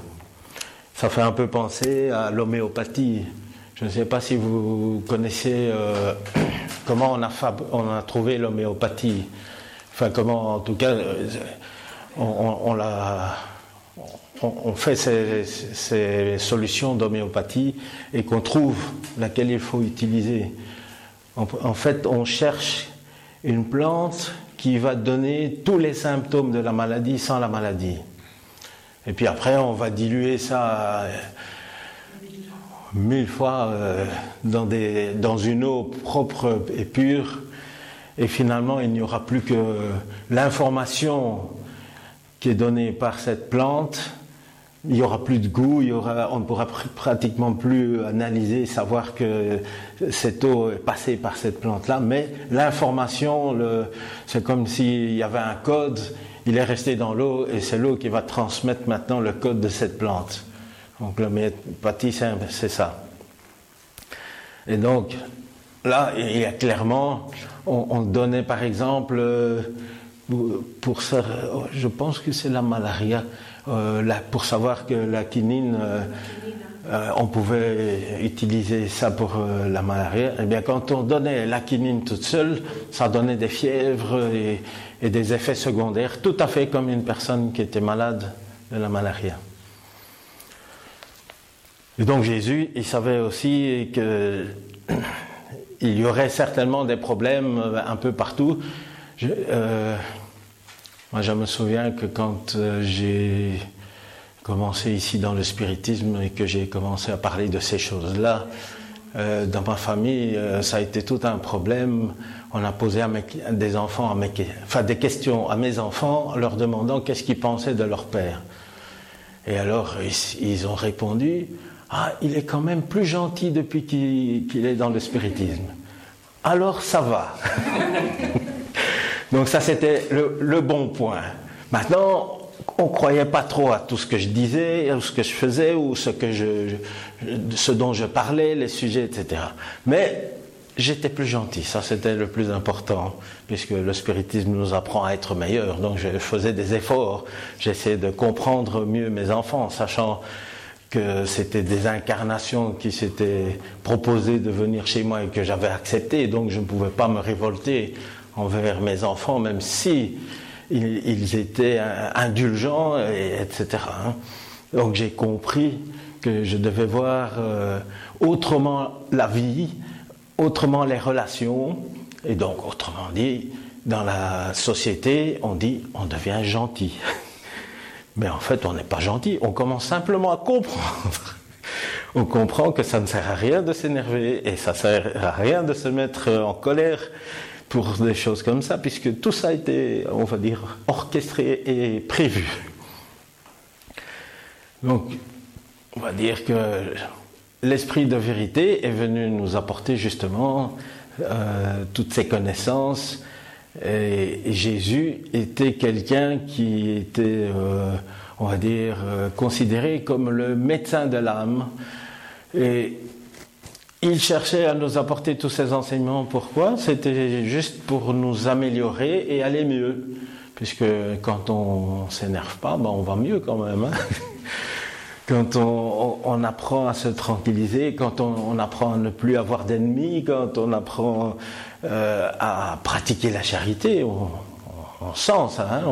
Ça fait un peu penser à l'homéopathie. Je ne sais pas si vous connaissez euh, comment on a, trouvé l'homéopathie. Enfin, comment, en tout cas, euh, on, fait ces, solutions d'homéopathie et qu'on trouve laquelle il faut utiliser. En, fait, on cherche une plante qui va donner tous les symptômes de la maladie sans la maladie. Et puis après, on va diluer ça mille fois euh, dans, une eau propre et pure. Et finalement, il n'y aura plus que l'information qui est donné par cette plante, il n'y aura plus de goût, y on ne pourra pratiquement plus analyser, savoir que cette eau est passée par cette plante-là, mais l'information, c'est comme s'il y avait un code, il est resté dans l'eau et c'est l'eau qui va transmettre maintenant le code de cette plante. Donc l'homéopathie, c'est ça. Et donc, là, il y a clairement, on, on donnait par exemple euh, pour ça, je pense que c'est la malaria, euh, pour savoir que la quinine, euh, euh, on pouvait utiliser ça pour la malaria. Eh bien, quand on donnait la quinine toute seule, ça donnait des fièvres et, des effets secondaires, tout à fait comme une personne qui était malade de la malaria. Et donc Jésus, il savait aussi que il y aurait certainement des problèmes un peu partout. Moi, je me souviens que quand euh, j'ai commencé ici dans le spiritisme et que j'ai commencé à parler de ces choses-là, euh, dans ma famille, euh, ça a été tout un problème. On a posé à des enfants, enfin des questions à mes enfants, leur demandant qu'est-ce qu'ils pensaient de leur père. Et alors, ils, ont répondu Ah, il est quand même plus gentil depuis qu'il est dans le spiritisme. Alors, ça va. Donc ça, c'était le, bon point. Maintenant, on ne croyait pas trop à tout ce que je disais, à ce que je faisais, ou ce, que dont je parlais, les sujets, etc. Mais j'étais plus gentil, ça c'était le plus important, puisque le spiritisme nous apprend à être meilleurs. Donc je faisais des efforts, j'essayais de comprendre mieux mes enfants, sachant que c'était des incarnations qui s'étaient proposées de venir chez moi et que j'avais accepté, donc je ne pouvais pas me révolter envers mes enfants, même si ils, étaient indulgents, etc. Hein. Donc j'ai compris que je devais voir euh, autrement la vie, autrement les relations, et donc autrement dit, dans la société, on dit on devient gentil. Mais en fait, on n'est pas gentil, on commence simplement à comprendre. On comprend que ça ne sert à rien de s'énerver et ça ne sert à rien de se mettre en colère pour des choses comme ça, puisque tout ça a été, on va dire, orchestré et prévu. Donc, on va dire que l'esprit de vérité est venu nous apporter justement euh, toutes ces connaissances. Et, Jésus était quelqu'un qui était, euh, on va dire, euh, considéré comme le médecin de l'âme. Et il cherchait à nous apporter tous ces enseignements. Pourquoi? C'était juste pour nous améliorer et aller mieux. Puisque quand on ne s'énerve pas, ben on va mieux quand même. Hein. quand on, apprend à se tranquilliser, quand on, apprend à ne plus avoir d'ennemis, quand on apprend euh, à pratiquer la charité, on, sent ça. Hein.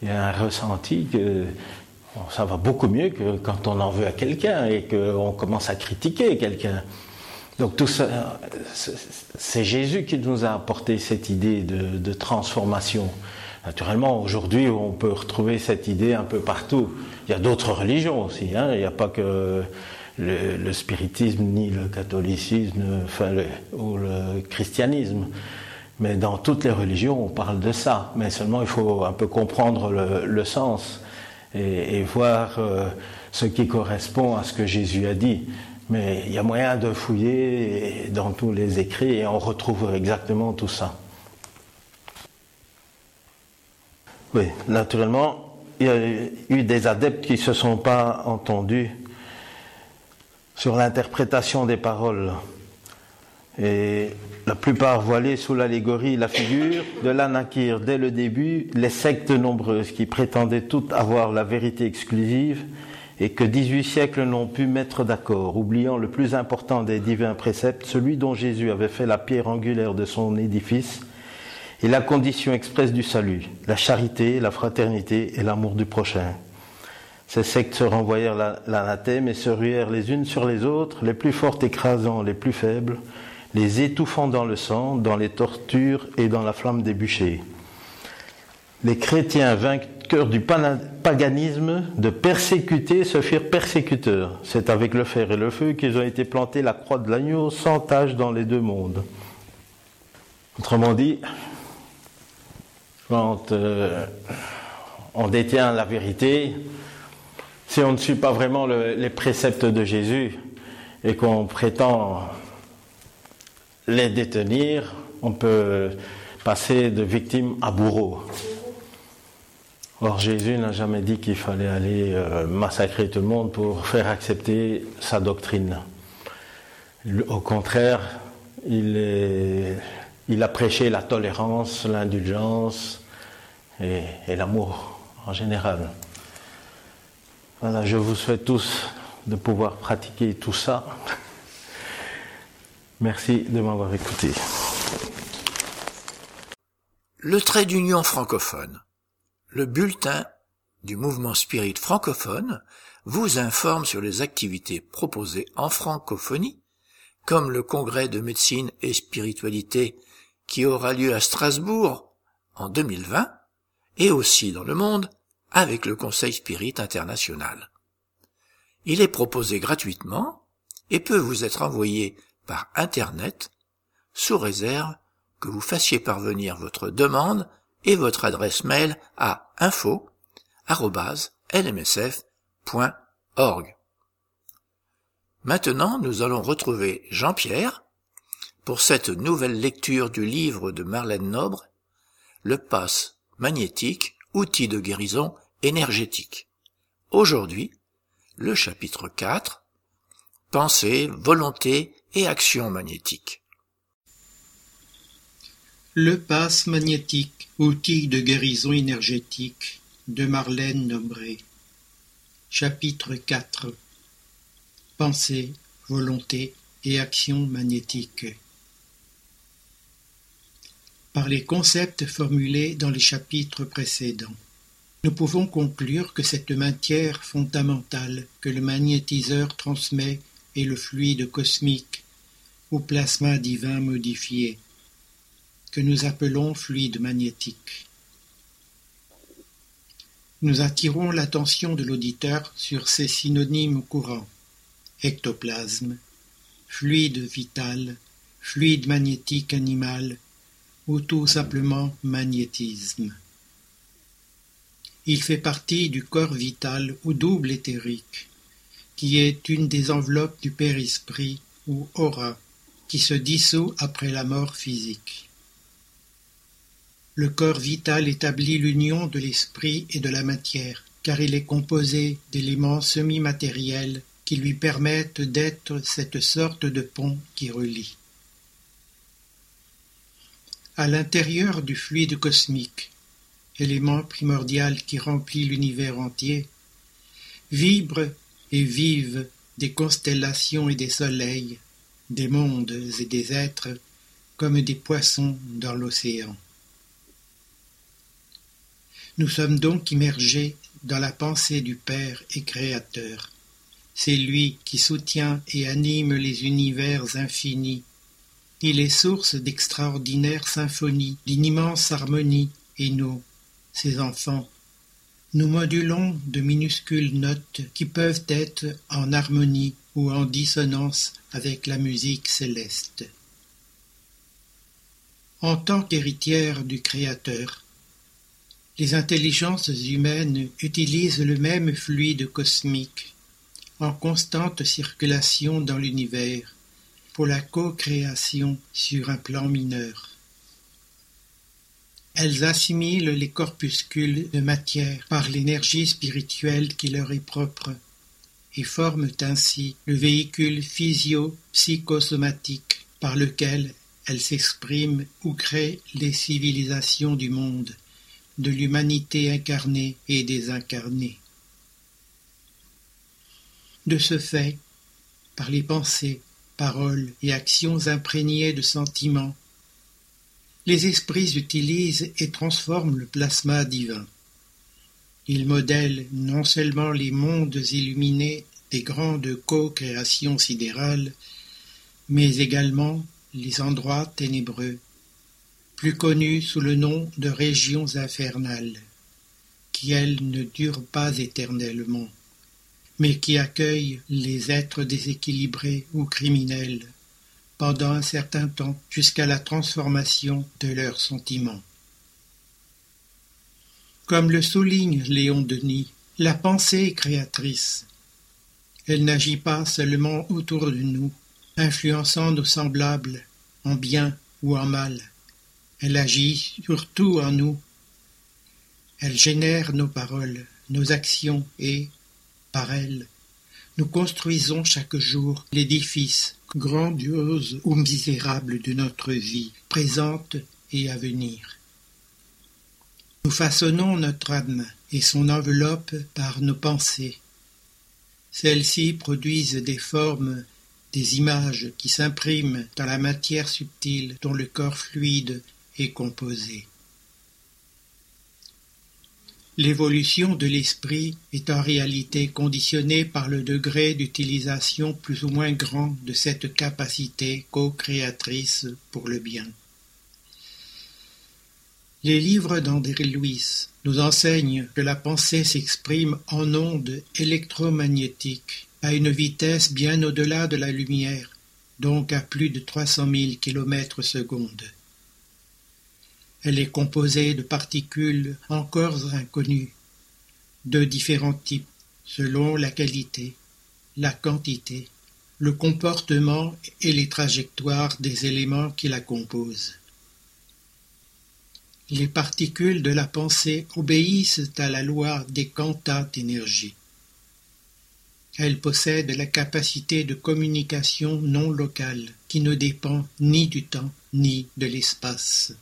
il y a un ressenti que ça va beaucoup mieux que quand on en veut à quelqu'un et qu'on commence à critiquer quelqu'un. Donc tout ça, c'est Jésus qui nous a apporté cette idée de, transformation. Naturellement, aujourd'hui, on peut retrouver cette idée un peu partout. Il y a d'autres religions aussi. Hein. Il n'y a pas que le, spiritisme ni le catholicisme enfin ou le christianisme. Mais dans toutes les religions, on parle de ça. Mais seulement, il faut un peu comprendre le, sens et, voir euh, ce qui correspond à ce que Jésus a dit. Mais il y a moyen de fouiller dans tous les écrits et on retrouve exactement tout ça. Oui, naturellement, il y a eu des adeptes qui ne se sont pas entendus sur l'interprétation des paroles. Et la plupart voilaient sous l'allégorie la figure de l'anakir dès le début les sectes nombreuses qui prétendaient toutes avoir la vérité exclusive et que 18 siècles n'ont pu mettre d'accord, oubliant le plus important des divins préceptes, celui dont Jésus avait fait la pierre angulaire de son édifice, et la condition expresse du salut, la charité, la fraternité et l'amour du prochain. Ces sectes se renvoyèrent l'anathème et se ruèrent les unes sur les autres, les plus fortes écrasant les plus faibles, les étouffant dans le sang, dans les tortures et dans la flamme des bûchers. Les chrétiens vainqueurs du paganisme de persécuter se firent persécuteurs. C'est avec le fer et le feu qu'ils ont été plantés la croix de l'agneau sans tache dans les deux mondes. Autrement dit, quand euh, on détient la vérité, si on ne suit pas vraiment les préceptes de Jésus et qu'on prétend les détenir, on peut passer de victime à bourreau. Or, Jésus n'a jamais dit qu'il fallait aller euh, massacrer tout le monde pour faire accepter sa doctrine. Au contraire, il, a prêché la tolérance, l'indulgence et l'amour en général. Voilà, je vous souhaite tous de pouvoir pratiquer tout ça. Merci de m'avoir écouté. Le trait d'union francophone. Le bulletin du mouvement spirit francophone vous informe sur les activités proposées en francophonie, comme le congrès de médecine et spiritualité qui aura lieu à Strasbourg en 2020, et aussi dans le monde avec le Conseil Spirit International. Il est proposé gratuitement et peut vous être envoyé par Internet sous réserve que vous fassiez parvenir votre demande et votre adresse mail à info.lmsf.org. Maintenant, nous allons retrouver Jean-Pierre pour cette nouvelle lecture du livre de Marlène Nobre, Le passe magnétique, outil de guérison énergétique. Aujourd'hui, le chapitre 4, Pensée, volonté et action magnétique. Le passe magnétique, outil de guérison énergétique de Marlène Nombré. Chapitre 4 Pensée, volonté et action magnétique. Par les concepts formulés dans les chapitres précédents. Nous pouvons conclure que cette matière fondamentale que le magnétiseur transmet est le fluide cosmique ou plasma divin modifié, que nous appelons fluide magnétique. Nous attirons l'attention de l'auditeur sur ces synonymes courants ectoplasme, fluide vital, fluide magnétique animal ou tout simplement magnétisme. Il fait partie du corps vital ou double éthérique, qui est une des enveloppes du père-esprit ou aura, qui se dissout après la mort physique. Le corps vital établit l'union de l'esprit et de la matière, car il est composé d'éléments semi-matériels qui lui permettent d'être cette sorte de pont qui relie. À l'intérieur du fluide cosmique, élément primordial qui remplit l'univers entier, vibrent et vivent des constellations et des soleils, des mondes et des êtres, comme des poissons dans l'océan. Nous sommes donc immergés dans la pensée du Père et Créateur. C'est lui qui soutient et anime les univers infinis. Il est source d'extraordinaires symphonies, d'une immense harmonie, et nous, ses enfants, nous modulons de minuscules notes qui peuvent être en harmonie ou en dissonance avec la musique céleste. En tant qu'héritière du Créateur, les intelligences humaines utilisent le même fluide cosmique en constante circulation dans l'univers pour la co-création sur un plan mineur. Elles assimilent les corpuscules de matière par l'énergie spirituelle qui leur est propre et forment ainsi le véhicule physio-psychosomatique par lequel elles s'expriment ou créent les civilisations du monde, de l'humanité incarnée et désincarnée. De ce fait, par les pensées, paroles et actions imprégnées de sentiments, les esprits utilisent et transforment le plasma divin. Ils modèlent non seulement les mondes illuminés des grandes co-créations sidérales, mais également les endroits ténébreux, plus connus sous le nom de régions infernales, qui elles ne durent pas éternellement mais qui accueille les êtres déséquilibrés ou criminels pendant un certain temps jusqu'à la transformation de leurs sentiments. Comme le souligne Léon Denis, la pensée est créatrice. Elle n'agit pas seulement autour de nous, influençant nos semblables en bien ou en mal. Elle agit surtout en nous. Elle génère nos paroles, nos actions et, par elle, nous construisons chaque jour l'édifice grandiose ou misérable de notre vie, présente et à venir. Nous façonnons notre âme et son enveloppe par nos pensées. Celles-ci produisent des formes, des images qui s'impriment dans la matière subtile dont le corps fluide est composé. L'évolution de l'esprit est en réalité conditionnée par le degré d'utilisation plus ou moins grand de cette capacité co-créatrice pour le bien. Les livres d'André Louis nous enseignent que la pensée s'exprime en ondes électromagnétiques à une vitesse bien au-delà de la lumière, donc à plus de 300 000 km secondes. Elle est composée de particules encore inconnues, de différents types, selon la qualité, la quantité, le comportement et les trajectoires des éléments qui la composent. Les particules de la pensée obéissent à la loi des quantas d'énergie. Elles possèdent la capacité de communication non locale qui ne dépend ni du temps ni de l'espace.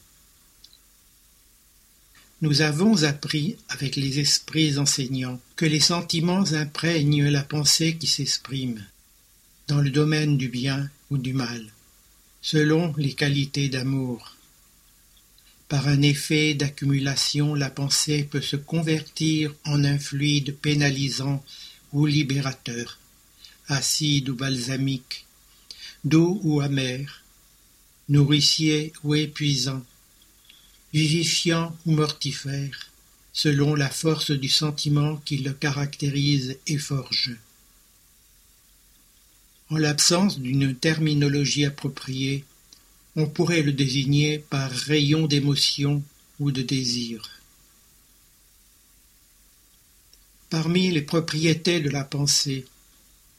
Nous avons appris, avec les esprits enseignants, que les sentiments imprègnent la pensée qui s'exprime, dans le domaine du bien ou du mal, selon les qualités d'amour. Par un effet d'accumulation, la pensée peut se convertir en un fluide pénalisant ou libérateur, acide ou balsamique, doux ou amer, nourricier ou épuisant, vivifiant ou mortifère, selon la force du sentiment qui le caractérise et forge. En l'absence d'une terminologie appropriée, on pourrait le désigner par rayon d'émotion ou de désir. Parmi les propriétés de la pensée,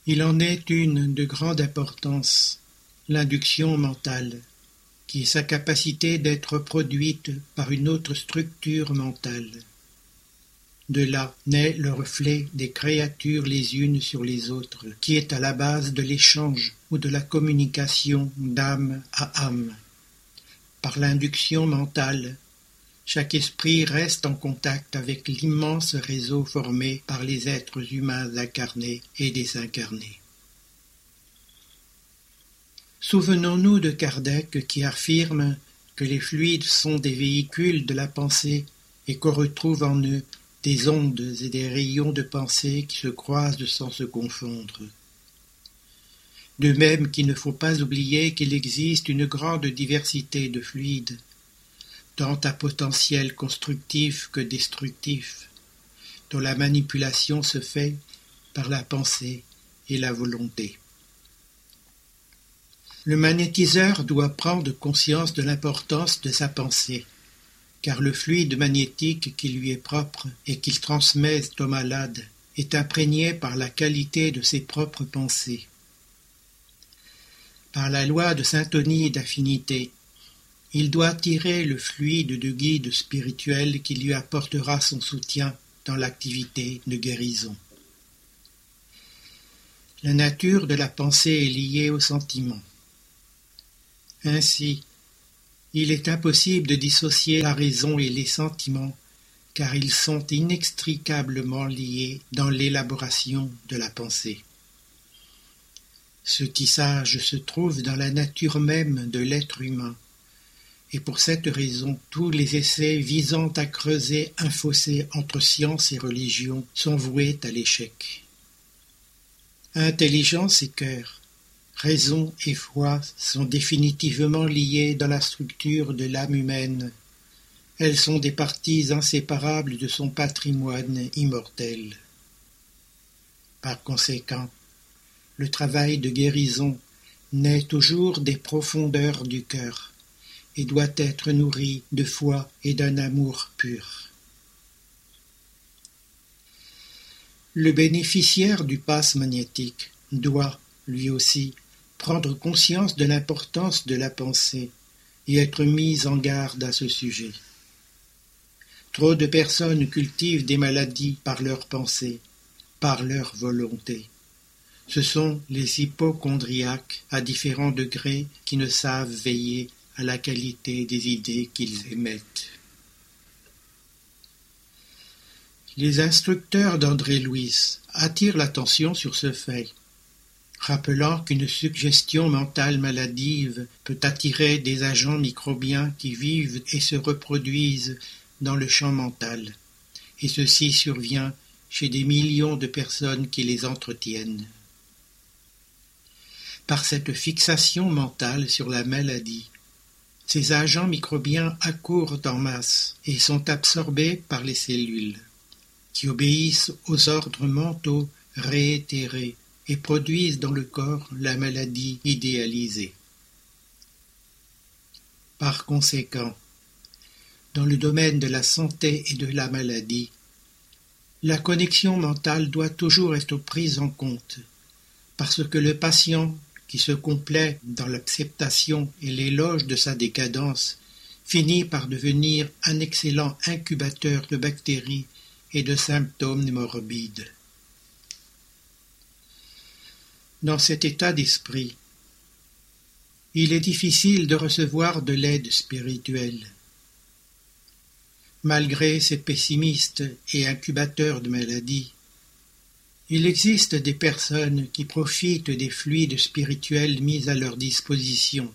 il en est une de grande importance, l'induction mentale qui est sa capacité d'être produite par une autre structure mentale. De là naît le reflet des créatures les unes sur les autres, qui est à la base de l'échange ou de la communication d'âme à âme. Par l'induction mentale, chaque esprit reste en contact avec l'immense réseau formé par les êtres humains incarnés et désincarnés. Souvenons-nous de Kardec qui affirme que les fluides sont des véhicules de la pensée et qu'on retrouve en eux des ondes et des rayons de pensée qui se croisent sans se confondre. De même qu'il ne faut pas oublier qu'il existe une grande diversité de fluides, tant à potentiel constructif que destructif, dont la manipulation se fait par la pensée et la volonté. Le magnétiseur doit prendre conscience de l'importance de sa pensée, car le fluide magnétique qui lui est propre et qu'il transmet au malade est imprégné par la qualité de ses propres pensées. Par la loi de syntonie et d'affinité, il doit tirer le fluide de guide spirituel qui lui apportera son soutien dans l'activité de guérison. La nature de la pensée est liée au sentiment. Ainsi, il est impossible de dissocier la raison et les sentiments, car ils sont inextricablement liés dans l'élaboration de la pensée. Ce tissage se trouve dans la nature même de l'être humain, et pour cette raison tous les essais visant à creuser un fossé entre science et religion sont voués à l'échec. Intelligence et cœur, Raison et foi sont définitivement liées dans la structure de l'âme humaine. Elles sont des parties inséparables de son patrimoine immortel. Par conséquent, le travail de guérison naît toujours des profondeurs du cœur et doit être nourri de foi et d'un amour pur. Le bénéficiaire du passe magnétique doit, lui aussi, prendre conscience de l'importance de la pensée et être mis en garde à ce sujet. Trop de personnes cultivent des maladies par leur pensée, par leur volonté. Ce sont les hypochondriaques à différents degrés qui ne savent veiller à la qualité des idées qu'ils émettent. Les instructeurs d'André Louis attirent l'attention sur ce fait rappelant qu'une suggestion mentale maladive peut attirer des agents microbiens qui vivent et se reproduisent dans le champ mental, et ceci survient chez des millions de personnes qui les entretiennent. Par cette fixation mentale sur la maladie, ces agents microbiens accourent en masse et sont absorbés par les cellules, qui obéissent aux ordres mentaux réitérés et produisent dans le corps la maladie idéalisée. Par conséquent, dans le domaine de la santé et de la maladie, la connexion mentale doit toujours être prise en compte, parce que le patient qui se complaît dans l'acceptation et l'éloge de sa décadence finit par devenir un excellent incubateur de bactéries et de symptômes morbides. Dans cet état d'esprit, il est difficile de recevoir de l'aide spirituelle. Malgré ces pessimistes et incubateurs de maladies, il existe des personnes qui profitent des fluides spirituels mis à leur disposition,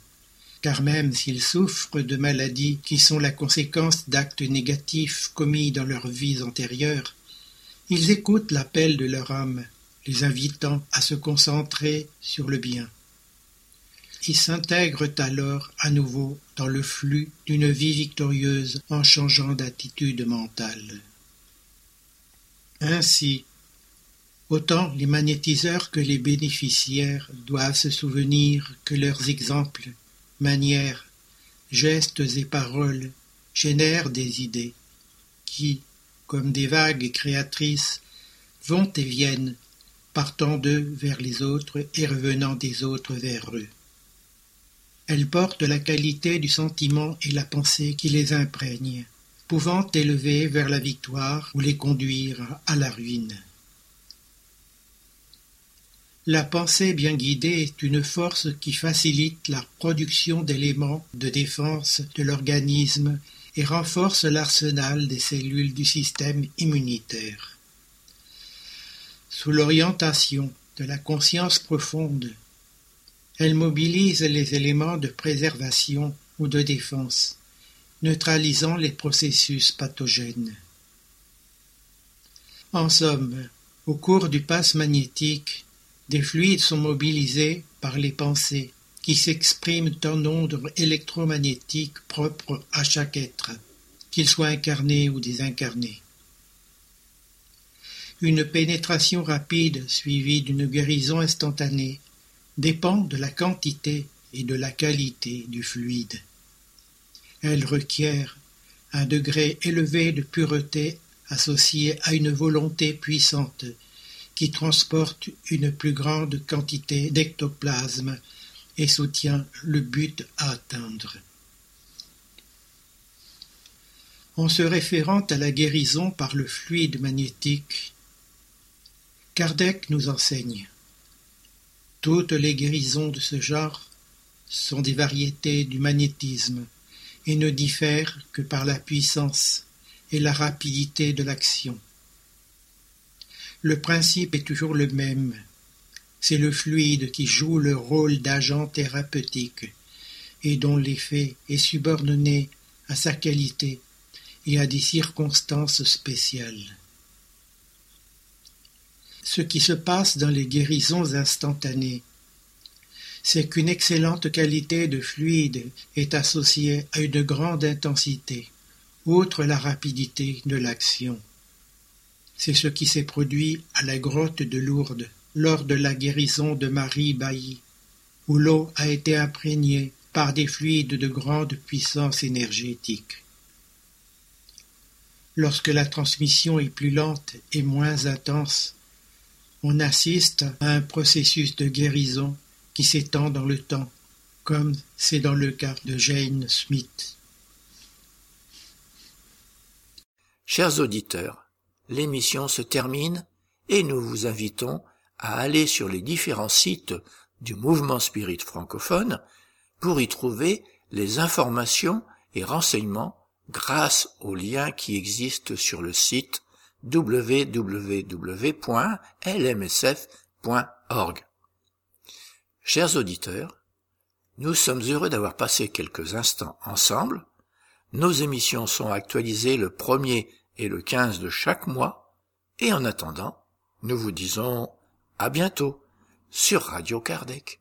car même s'ils souffrent de maladies qui sont la conséquence d'actes négatifs commis dans leurs vies antérieures, ils écoutent l'appel de leur âme les invitant à se concentrer sur le bien. Ils s'intègrent alors à nouveau dans le flux d'une vie victorieuse en changeant d'attitude mentale. Ainsi, autant les magnétiseurs que les bénéficiaires doivent se souvenir que leurs exemples, manières, gestes et paroles génèrent des idées qui, comme des vagues créatrices, vont et viennent partant d'eux vers les autres et revenant des autres vers eux. Elles portent la qualité du sentiment et la pensée qui les imprègnent, pouvant élever vers la victoire ou les conduire à la ruine. La pensée bien guidée est une force qui facilite la production d'éléments de défense de l'organisme et renforce l'arsenal des cellules du système immunitaire. Sous l'orientation de la conscience profonde, elle mobilise les éléments de préservation ou de défense, neutralisant les processus pathogènes. En somme, au cours du passe magnétique, des fluides sont mobilisés par les pensées qui s'expriment en ondes électromagnétiques propres à chaque être, qu'il soit incarné ou désincarné. Une pénétration rapide suivie d'une guérison instantanée dépend de la quantité et de la qualité du fluide. Elle requiert un degré élevé de pureté associé à une volonté puissante qui transporte une plus grande quantité d'ectoplasme et soutient le but à atteindre. En se référant à la guérison par le fluide magnétique, Kardec nous enseigne toutes les guérisons de ce genre sont des variétés du magnétisme et ne diffèrent que par la puissance et la rapidité de l'action. Le principe est toujours le même. C'est le fluide qui joue le rôle d'agent thérapeutique et dont l'effet est subordonné à sa qualité et à des circonstances spéciales. Ce qui se passe dans les guérisons instantanées c'est qu'une excellente qualité de fluide est associée à une grande intensité, outre la rapidité de l'action. C'est ce qui s'est produit à la grotte de Lourdes lors de la guérison de Marie Bailly, où l'eau a été imprégnée par des fluides de grande puissance énergétique. Lorsque la transmission est plus lente et moins intense, on assiste à un processus de guérison qui s'étend dans le temps, comme c'est dans le cas de Jane Smith. Chers auditeurs, l'émission se termine et nous vous invitons à aller sur les différents sites du mouvement spirit francophone pour y trouver les informations et renseignements grâce aux liens qui existent sur le site www.lmsf.org. Chers auditeurs, nous sommes heureux d'avoir passé quelques instants ensemble. Nos émissions sont actualisées le 1er et le 15 de chaque mois, et en attendant, nous vous disons à bientôt sur Radio Kardec.